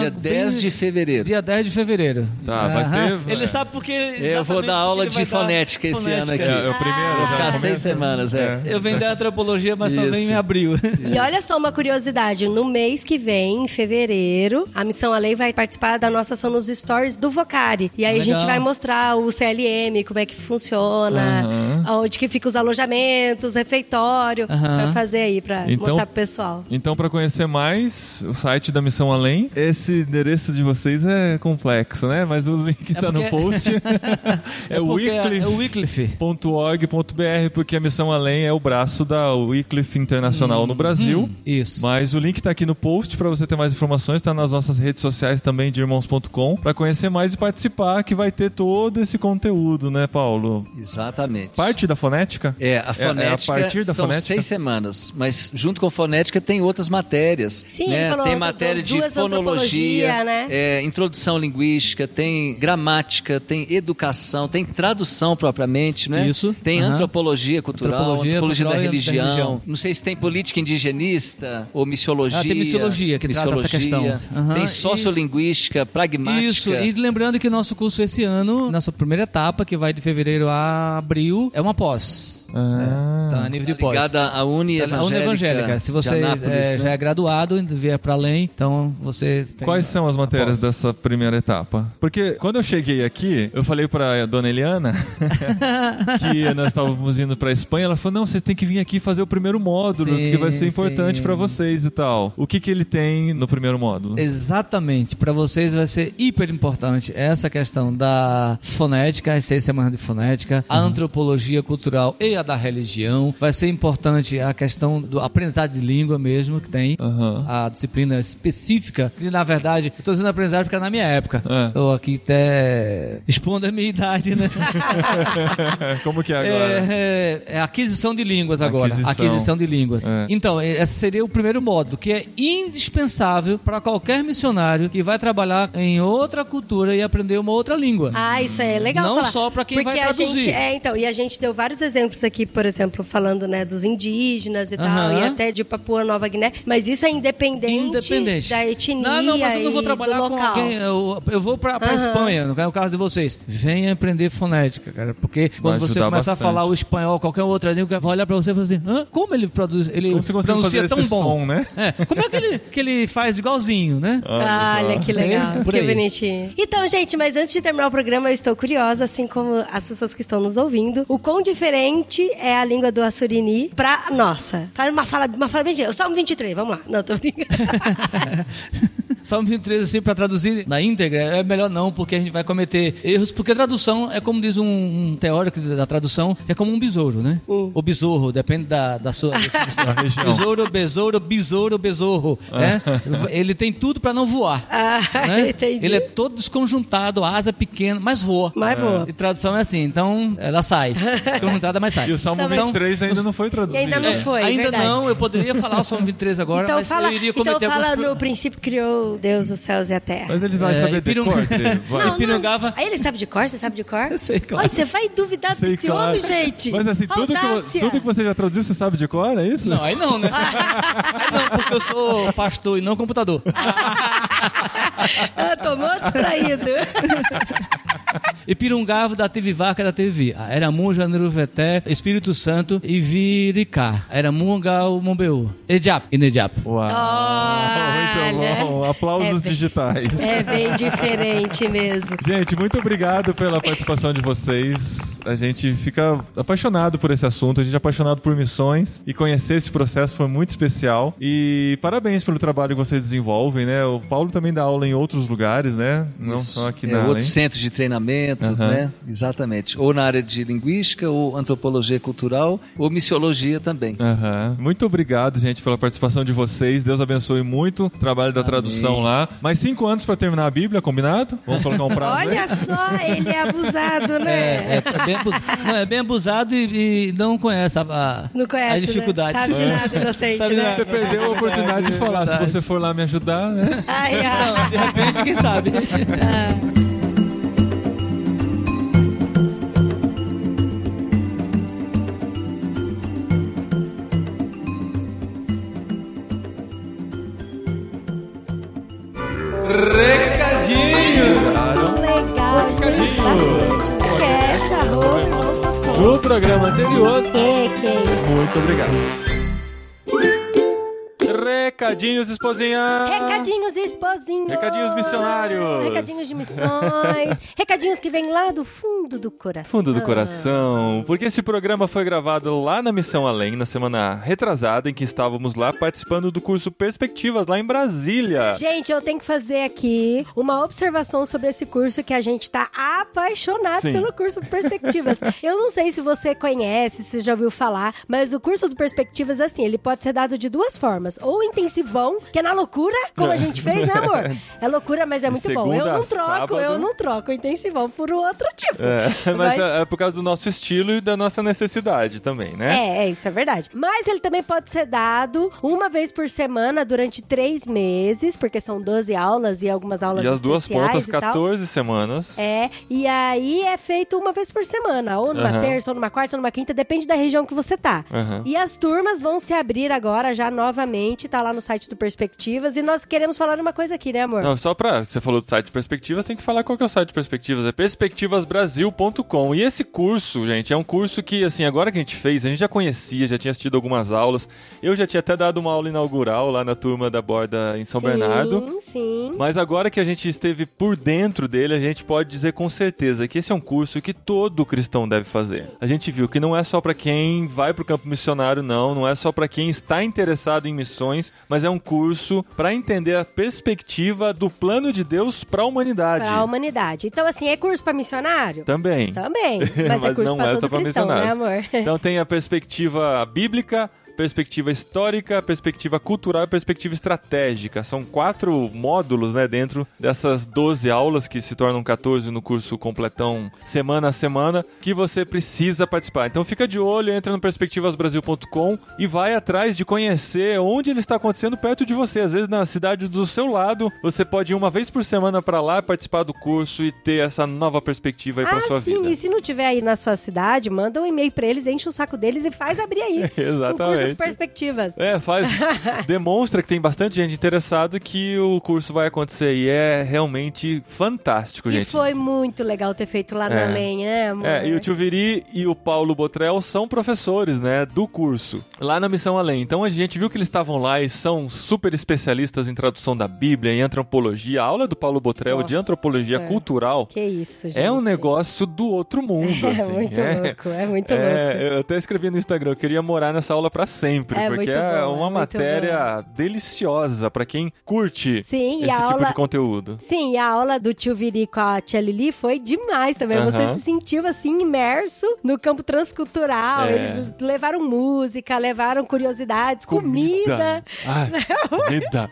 Dia 10 de fevereiro. Dia 10 de fevereiro. Tá, vai ter- Ele sabe porque. Eu vou dar aula de fonética esse ano aqui. É, é o primeiro. Vou já ficar seis semanas, é. Eu venho da antropologia, mas só Isso. vem em abril. E olha só uma curiosidade, no mês que vem, em fevereiro, a Missão Além vai participar da nossa ação nos stories do Vocari. E aí a Legal. gente vai mostrar o CLM, como é que funciona, onde que fica os alojamentos, refeitório, Aham. pra fazer aí, pra Então- mostrar pro pessoal. Então, para conhecer mais o site da Missão Além, esse endereço de vocês é complexo, né? Mas o link tá no porque- post. é é- é o Wycliffe. .org.br, porque a Missão Além é o braço da Wycliffe Internacional no Brasil. Isso. Mas o link tá aqui no post para você ter mais informações, tá nas nossas redes sociais também de irmãos.com, para conhecer mais e participar, que vai ter todo esse conteúdo, né, Paulo? Exatamente. Parte da fonética? É, a fonética a partir da são fonética? seis semanas, mas junto com a fonética tem outras matérias. Sim, né? ele falou tem matéria de fonologia, né? é, introdução linguística, tem gramática, tem educação, tem tradução propriamente, né? Isso, Tem aham. antropologia cultural, Antropologia antropologia, cultural da, da religião. religião. Não sei se tem política indigenista ou missiologia. Ah, tem missiologia que trata essa missiologia. questão. Aham, Tem e- sociolinguística, pragmática. Isso, e lembrando que nosso curso esse ano, nossa primeira etapa, que vai de fevereiro a abril, é uma pós. Ah. É, tá a nível de pós. ligada à Uni Tá Evangélica. na Uni Evangélica. Se você é, já é graduado e vier para além, então você. tem Quais são as matérias a pós. dessa primeira etapa? Porque quando eu cheguei aqui, eu falei pra dona Eliana que nós estávamos indo pra Espanha. Ela falou: não, vocês têm que vir aqui fazer o primeiro módulo, Sim, que vai ser importante pra vocês e tal. O que, que ele tem no primeiro módulo? Exatamente. Para vocês vai ser hiper importante essa questão da fonética, as seis semanas de fonética, a antropologia cultural e a da religião. Vai ser importante a questão do aprendizado de língua mesmo, que tem. Aham. A disciplina específica. E na verdade, eu tô dizendo aprendizagem porque é na minha época. É. Tô aqui até expondo a minha idade, né? Como que é agora? É, é aquisição de línguas agora. Aquisição. Aquisição, de línguas. É. Então, esse seria o primeiro módulo, que é indispensável para qualquer missionário que vai trabalhar em outra cultura e aprender uma outra língua. Ah, isso é legal Não falar. só pra quem Porque vai a traduzir. gente, é, então, e a gente deu vários exemplos aqui, por exemplo, falando, né, dos indígenas e tal, e até de Papua Nova Guiné, mas isso é independente, Independente. da etnia Não, não, mas eu não vou trabalhar com alguém. Eu, eu vou pra, pra Aham. Espanha, no caso- de vocês. Venha aprender fonética, cara. Porque quando você começar bastante. a falar o espanhol, qualquer outra língua, vai olhar pra você e falar assim: Hã? como ele produz? Ele Como você pronuncia fazer tão esse bom. som, né? É, como é que ele, que ele faz igualzinho, né? Olha que legal, É, que bonitinho. Então, gente, mas antes de terminar o programa, eu estou curiosa, assim como as pessoas que estão nos ouvindo, o quão diferente é a língua do Assurini pra nossa. Fala uma fala, uma fala bem diferente. Salmo 23, vamos lá. Não, tô brincando. Salmo 23, assim, para traduzir na íntegra, é melhor não, porque a gente vai cometer erros, porque tradução é como diz um, um teórico da tradução, é como um besouro, né? O besouro, depende da, da sua... da região. besouro, besouro, besouro, besouro, né? Ele tem tudo para não voar. Ah, né? entendi. Ele é todo desconjuntado, asa pequena, mas voa. Mas voa. E tradução é assim, então ela sai. Desconjuntada, mas sai. E o Salmo Então, 23 ainda não foi traduzido. Ainda não É, foi, ainda verdade. não, eu poderia falar o Salmo 23 agora, então mas fala, eu iria então cometer fala alguns... no princípio criou Deus os céus e a terra. Mas ele vai É, saber e Pirung- decor dele. Vai. Não, Pirangava- não. Aí ele sabe de cor? Você sabe de cor? Eu sei, claro. Olha, você vai duvidar Sei, desse claro. homem, gente. Mas assim, tudo que, tudo que você já traduziu, você sabe de cor, é isso? Não, aí não, né? aí não, porque eu sou pastor e não computador. Ah, tomou distraído. E Pirungavo da TV Vaca da TV Era Munja Neruveté, Espírito Santo e Viricá. Era Munga o Mombeu. Ejap e Nejap. Uau! Muito Olha. bom. Aplausos É bem- digitais. É bem diferente mesmo. Gente, muito obrigado pela participação de vocês. A gente fica apaixonado por esse assunto, a gente é apaixonado por missões e conhecer esse processo foi muito especial. E parabéns pelo trabalho que vocês desenvolvem, né? O Paulo também dá aula em outros lugares, né? Não Isso. só aqui é, na outro Além. centro de treinamento, Aham. né? Exatamente. Ou na área de linguística, ou antropologia cultural, ou missiologia também. Aham. Muito obrigado, gente, pela participação de vocês. Deus abençoe muito o trabalho da tradução lá. Mais cinco anos para terminar a Bíblia, combinado? Vamos colocar um prazo aí? Olha só, ele é abusado, né? É, é bem abusado, não, é bem abusado e, e não conhece a, a, Não conhece, as dificuldades. Né? Sabe de nada, inocente, Sabe né? Você perdeu a oportunidade de É falar. Se você for lá me ajudar, né? Ai, ai repente, quem sabe? Recadinho! Legal! Recadinho! Do programa anterior. Muito obrigado. Recadinhos, esposinha! Recadinhos esposinhos. Recadinhos missionários. Recadinhos de missões. recadinhos que vêm lá do fundo do coração. Fundo do coração, porque esse programa foi gravado lá na Missão Além, na semana retrasada, em que estávamos lá participando do curso Perspectivas, lá em Brasília. Gente, eu tenho que fazer aqui uma observação sobre esse curso que a gente tá apaixonado Sim. pelo curso do Perspectivas. eu não sei se você conhece, se já ouviu falar, mas o curso do Perspectivas, assim, ele pode ser dado de duas formas. Ou intensivão, que é na loucura, como a gente fez, né, amor? É loucura, mas é muito bom. Eu não troco, sábado. eu não troco o intensivão por outro tipo. É, mas Mas- é, é por causa do nosso estilo e da nossa necessidade também, né? É, é, isso é verdade. Mas ele também pode ser dado uma vez por semana durante três meses, porque são 12 aulas e algumas aulas E as duas pontas, e tal. 14 semanas. É, e aí é feito uma vez por semana, ou numa Aham. terça, ou numa quarta, ou numa quinta, depende da região que você tá. Aham. E as turmas vão se abrir agora já novamente, tá lá no site do Perspectivas, e nós queremos falar uma coisa aqui, né, amor? Não, só pra. Você falou do site Perspectivas, tem que falar qual que é o site Perspectivas. É perspectivasbrasil.com. E esse curso, gente, é um curso que, assim, agora que a gente fez, a gente já conhecia, já tinha assistido algumas aulas. Eu já tinha até dado uma aula inaugural lá na turma da borda em São sim, Bernardo. Sim, Mas agora que a gente esteve por dentro dele, a gente pode dizer com certeza que esse é um curso que todo cristão deve fazer. A gente viu que não é só para quem vai pro campo missionário, não, não é só para quem está interessado em missões, mas é um curso para entender a perspectiva do plano de Deus para a humanidade. Pra humanidade. Então, assim, é curso pra missionário? Também. Também. Mas, é curso não pra é todo cristão, né, amor? Então tem a perspectiva bíblica, perspectiva histórica, perspectiva cultural e perspectiva estratégica. São quatro módulos, né, dentro dessas 12 aulas que se tornam 14 no curso completão semana a semana, que você precisa participar. Então fica de olho, entra no perspectivasbrasil.com e vai atrás de conhecer onde ele está acontecendo perto de você. Às vezes na cidade do seu lado, você pode ir uma vez por semana para lá participar do curso e ter essa nova perspectiva aí para Ah, sua sim, vida. e se não tiver aí na sua cidade, manda um e-mail pra eles, enche o saco deles e faz abrir aí. Exatamente. De perspectivas. É, faz. demonstra que tem bastante gente interessada que o curso vai acontecer e é realmente fantástico, E gente. foi muito legal ter feito lá É. na lenha, né, amor? É, e o tio Viri e o Paulo Botrel são professores, né, do curso, lá na Missão Além. Então a gente viu que eles estavam lá e são super especialistas em tradução da Bíblia, em antropologia. A aula do Paulo Botrel de Nossa. antropologia cultural Que isso, gente. é um negócio do outro mundo, É assim. muito é. louco, é muito É, louco. eu até escrevi no Instagram, eu queria morar nessa aula pra sempre, É porque é bom, uma é muito matéria deliciosa pra quem curte Sim, esse tipo aula- de conteúdo. Sim, e a aula do tio Viri com a tia Lili foi demais também. Você Aham. se sentiu assim imerso no campo transcultural. É. Eles levaram música, levaram curiosidades, comida. Ai, comida.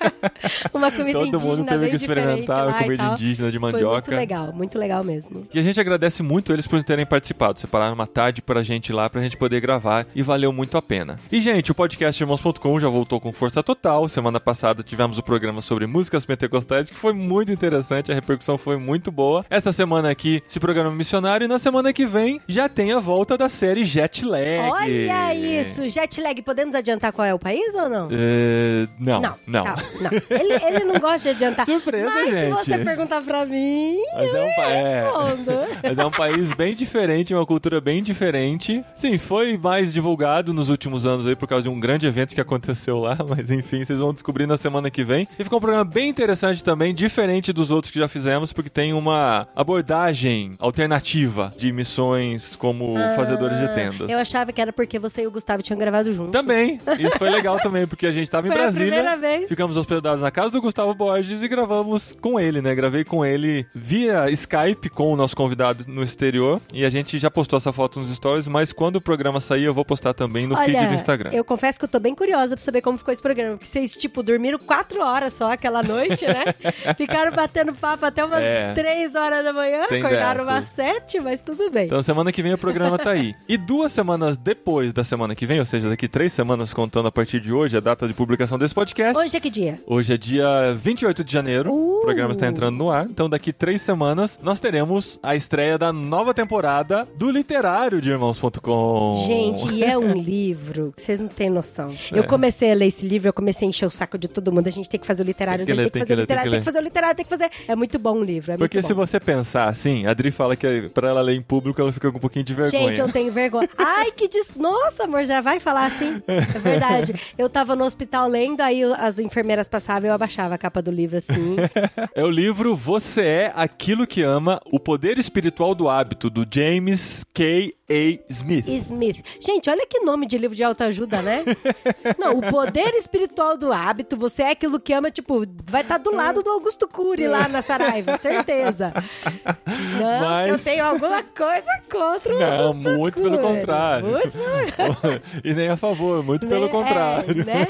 Uma comida Todo indígena mundo teve que experimentar a comida indígena de Foi mandioca. muito legal, muito legal mesmo. E a gente agradece muito eles por terem participado. Separaram uma tarde pra gente lá, pra gente poder gravar e valeu muito a pena. E, gente, o podcast Irmãos.com já voltou com força total. Semana passada tivemos o programa sobre músicas pentecostais, que foi muito interessante, a repercussão foi muito boa. Essa semana aqui, esse programa missionário, e na semana que vem já tem a volta da série Jet Lag. Olha isso! Jet lag, podemos adiantar qual é o país ou não? É, não, Não, não. tá, não. Ele, ele não gosta de adiantar. Surpresa, Mas gente. se você perguntar pra mim, Mas é um, pa- é. respondo. Mas é um país bem diferente, uma cultura bem diferente. Sim, foi mais divulgado nos últimos anos aí por causa de um grande evento que aconteceu lá, mas enfim, vocês vão descobrir na semana que vem. E ficou um programa bem interessante também, diferente dos outros que já fizemos, porque tem uma abordagem alternativa de missões como fazedores de tendas. Ah, Eu achava que era porque você e o Gustavo tinham gravado juntos. Também, isso foi legal também, porque a gente tava em Brasília, primeira vez. ficamos hospedados na casa do Gustavo Borges e gravamos com ele, né? Gravei com ele via Skype com o nosso convidado no exterior e a gente já postou essa foto nos stories, mas quando o programa sair eu vou postar também no feed do Instagram. eu confesso que eu tô bem curiosa pra saber como ficou esse programa. Porque vocês, tipo, dormiram quatro horas só aquela noite, né? Ficaram batendo papo até umas É. três horas da manhã. Tem acordaram dessas. umas sete, mas tudo bem. Então semana que vem o programa tá aí. E duas semanas depois da semana que vem, ou seja, daqui três semanas contando a partir de hoje, a data de publicação desse podcast. Hoje é que dia? Hoje é dia 28 de janeiro, Uh! o programa está entrando no ar. Então, daqui três semanas, nós teremos a estreia da nova temporada do Literário de Irmãos.com. Gente, e é um livro, vocês não têm noção. É. Eu comecei a ler esse livro, eu comecei a encher o saco de todo mundo. A gente tem que fazer o literário, Tem que tem, ler, que tem fazer que ler, tem literário, que tem que fazer o literário, tem que fazer. É muito bom o livro. É Porque se você pensar assim, a Adri fala que pra ela ler em público ela fica com um pouquinho de vergonha. Gente, eu tenho vergonha. Ai, que dis... Nossa, amor, já vai falar assim? É verdade. Eu tava no hospital lendo, aí as enfermeiras passavam e eu abaixava a capa do livro assim. É o livro Você é Aquilo que Ama, O Poder Espiritual do Hábito, do James K. A. Smith. Smith. Gente, olha que nome de livro de autoajuda, né? Não, o poder espiritual do hábito, você é aquilo que ama, tipo, vai estar do lado do Augusto Cury lá na Saraiva, certeza. Não, Mas- eu tenho alguma coisa contra o Não, Augusto muito pelo Cury. contrário. Muito pelo e nem a favor, muito pelo né? contrário. É, né?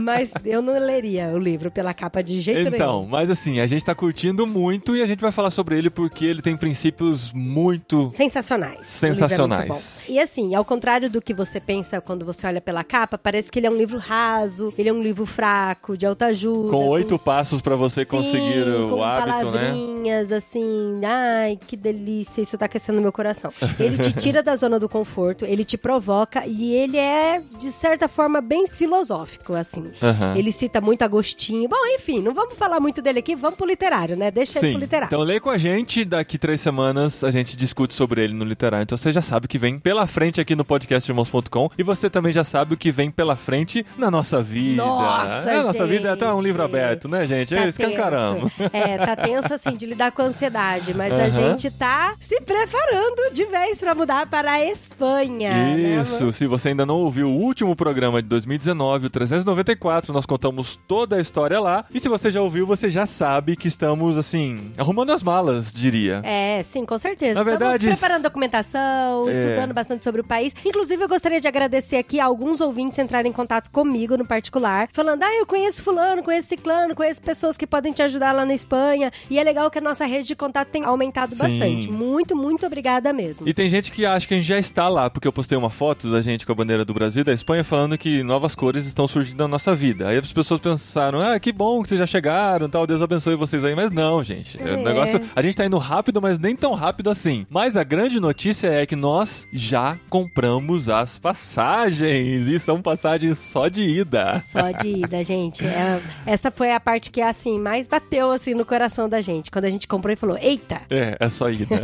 Mas eu não leria o livro pela capa de jeito Então, nenhum. mas assim, a gente tá curtindo muito e a gente vai falar sobre ele porque ele tem princípios muito Sensacionais. Sensacionais. É muito. E assim, ao contrário do que você pensa quando você olha pela capa, parece que ele é um livro raso, ele é um livro fraco, de autoajuda. com oito passos pra você Sim, conseguir com o hábito, né? palavrinhas, assim, ai, que delícia, isso tá aquecendo meu coração. Ele te tira da zona do conforto, ele te provoca e ele é, de certa forma, bem filosófico, assim. Aham. Ele cita muito Agostinho. Bom, enfim, não vamos falar muito dele aqui, vamos pro literário, né? Deixa ele Sim. pro literário. Então lê com a gente, daqui três semanas a gente discute sobre ele no literário. Então você já sabe que vem pela frente aqui no podcast irmãos.com e você também já sabe o que vem pela frente na nossa vida. Nossa, É, a nossa vida é até um livro aberto, né, gente? Tá é escancaramos. tenso. É, tá tenso assim de lidar com a ansiedade, mas a Aham. gente tá se preparando de vez pra mudar para a Espanha. né, Isso, amor? se você ainda não ouviu o último programa de 2019, o 394, nós contamos toda a história lá. E se você já ouviu, você já sabe que estamos, assim, arrumando as malas, diria. É, sim, com certeza. Na Estamos verdade, preparando documentação, É. estudando bastante sobre o país. Inclusive, eu gostaria de agradecer aqui a alguns ouvintes entrarem em contato comigo no particular, falando: ah, eu conheço fulano, conheço ciclano, conheço pessoas que podem te ajudar lá na Espanha. E é legal que a nossa rede de contato tem aumentado Sim. bastante. Muito, muito obrigada mesmo. E tem gente que acha que a gente já está lá, porque eu postei uma foto da gente com a bandeira do Brasil e da Espanha falando que novas cores estão surgindo na nossa vida. Aí as pessoas pensaram, ah, que bom que vocês já chegaram, tal, Deus abençoe vocês aí. Mas não, gente. É. O negócio, a gente tá indo rápido, mas nem tão rápido assim. Mas a grande notícia é que nós já compramos as passagens. E são passagens só de ida. Só de ida, gente. É- essa foi a parte que, assim, mais bateu, assim, no coração da gente. Quando a gente comprou e falou, eita! É, é só ida.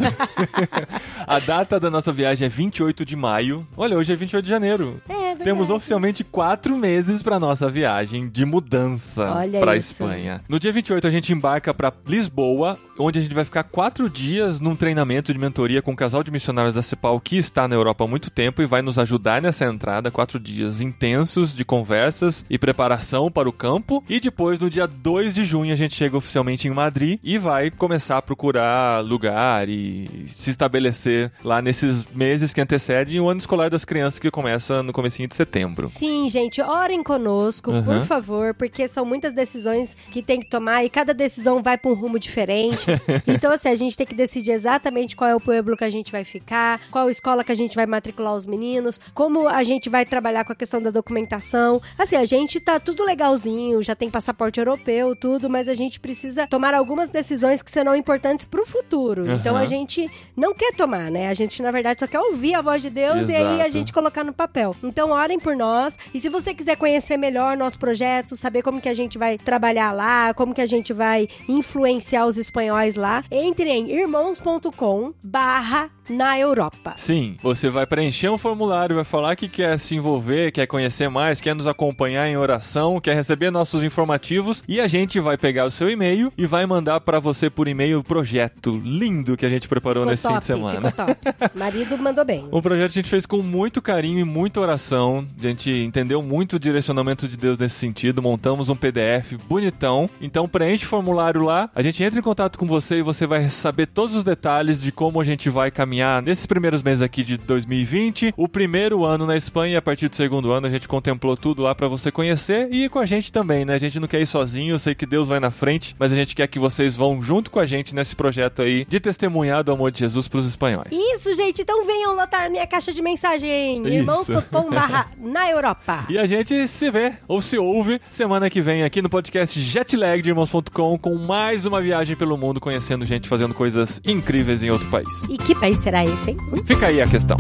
a data da nossa viagem é 28 de maio. Olha, hoje é 28 de janeiro. É verdade. Temos oficialmente quatro meses para nossa viagem de mudança para. Espanha. No dia 28 a gente embarca para Lisboa, onde a gente vai ficar quatro dias num treinamento de mentoria com um casal de missionários da CEPAL que está na Europa há muito tempo e vai nos ajudar nessa entrada. Quatro dias intensos de conversas e preparação para o campo. E depois, no dia 2 de junho, a gente chega oficialmente em Madrid e vai começar a procurar lugar e se estabelecer lá nesses meses que antecedem o ano escolar das crianças que começa no comecinho de setembro. Sim, gente, orem conosco, Uhum. por favor, porque são muitas decisões que tem que tomar e cada decisão vai para um rumo diferente. então, assim, a gente tem que decidir exatamente qual é o pueblo que a gente vai ficar, qual escola que a gente vai matricular os meninos, como a gente vai trabalhar com a questão da documentação. Assim, a gente tá tudo legalzinho, já tem passaporte europeu, tudo, mas a gente precisa tomar algumas decisões que serão importantes pro futuro. Então Uhum. a gente não quer tomar, né? A gente, na verdade, só quer ouvir a voz de Deus e aí a Exato. gente colocar no papel. Então, orem por nós. E se você quiser conhecer melhor nosso projeto, saber como que a gente vai trabalhar lá, como que a gente vai influenciar os espanhóis lá, entre em irmãos.com barra na Europa. Sim, você vai preencher um formulário, vai falar que quer se envolver, quer conhecer mais, quer nos acompanhar em oração, quer receber nossos informativos e a gente vai pegar o seu e-mail e vai mandar pra você por e-mail o projeto lindo que a gente preparou Ficou nesse top, fim de semana. top. Marido mandou bem. Um projeto a gente fez com muito carinho e muita oração. A gente entendeu muito o direcionamento de Deus nesse sentido. Montamos um PDF bonitão. Então preenche o formulário lá. A gente entra em contato com você e você vai saber todos os detalhes de como a gente vai caminhar nesses primeiros meses aqui de 2020. O primeiro ano na Espanha a partir do segundo ano a gente contemplou tudo lá pra você conhecer e com a gente também, né? A gente não quer ir sozinho. Eu sei que Deus vai na frente, mas a gente quer que vocês vão junto com a gente nesse projeto aí de testemunhar do amor de Jesus pros espanhóis. Isso, gente. Então venham lotar minha caixa de mensagem. Isso. irmãos.com barra na Europa. E a gente se vê ou se ouve semana que vem aqui no podcast Jetlag de Irmãos.com com mais uma viagem pelo mundo conhecendo gente fazendo coisas incríveis em outro país. E que país será esse, hein? Fica aí a questão.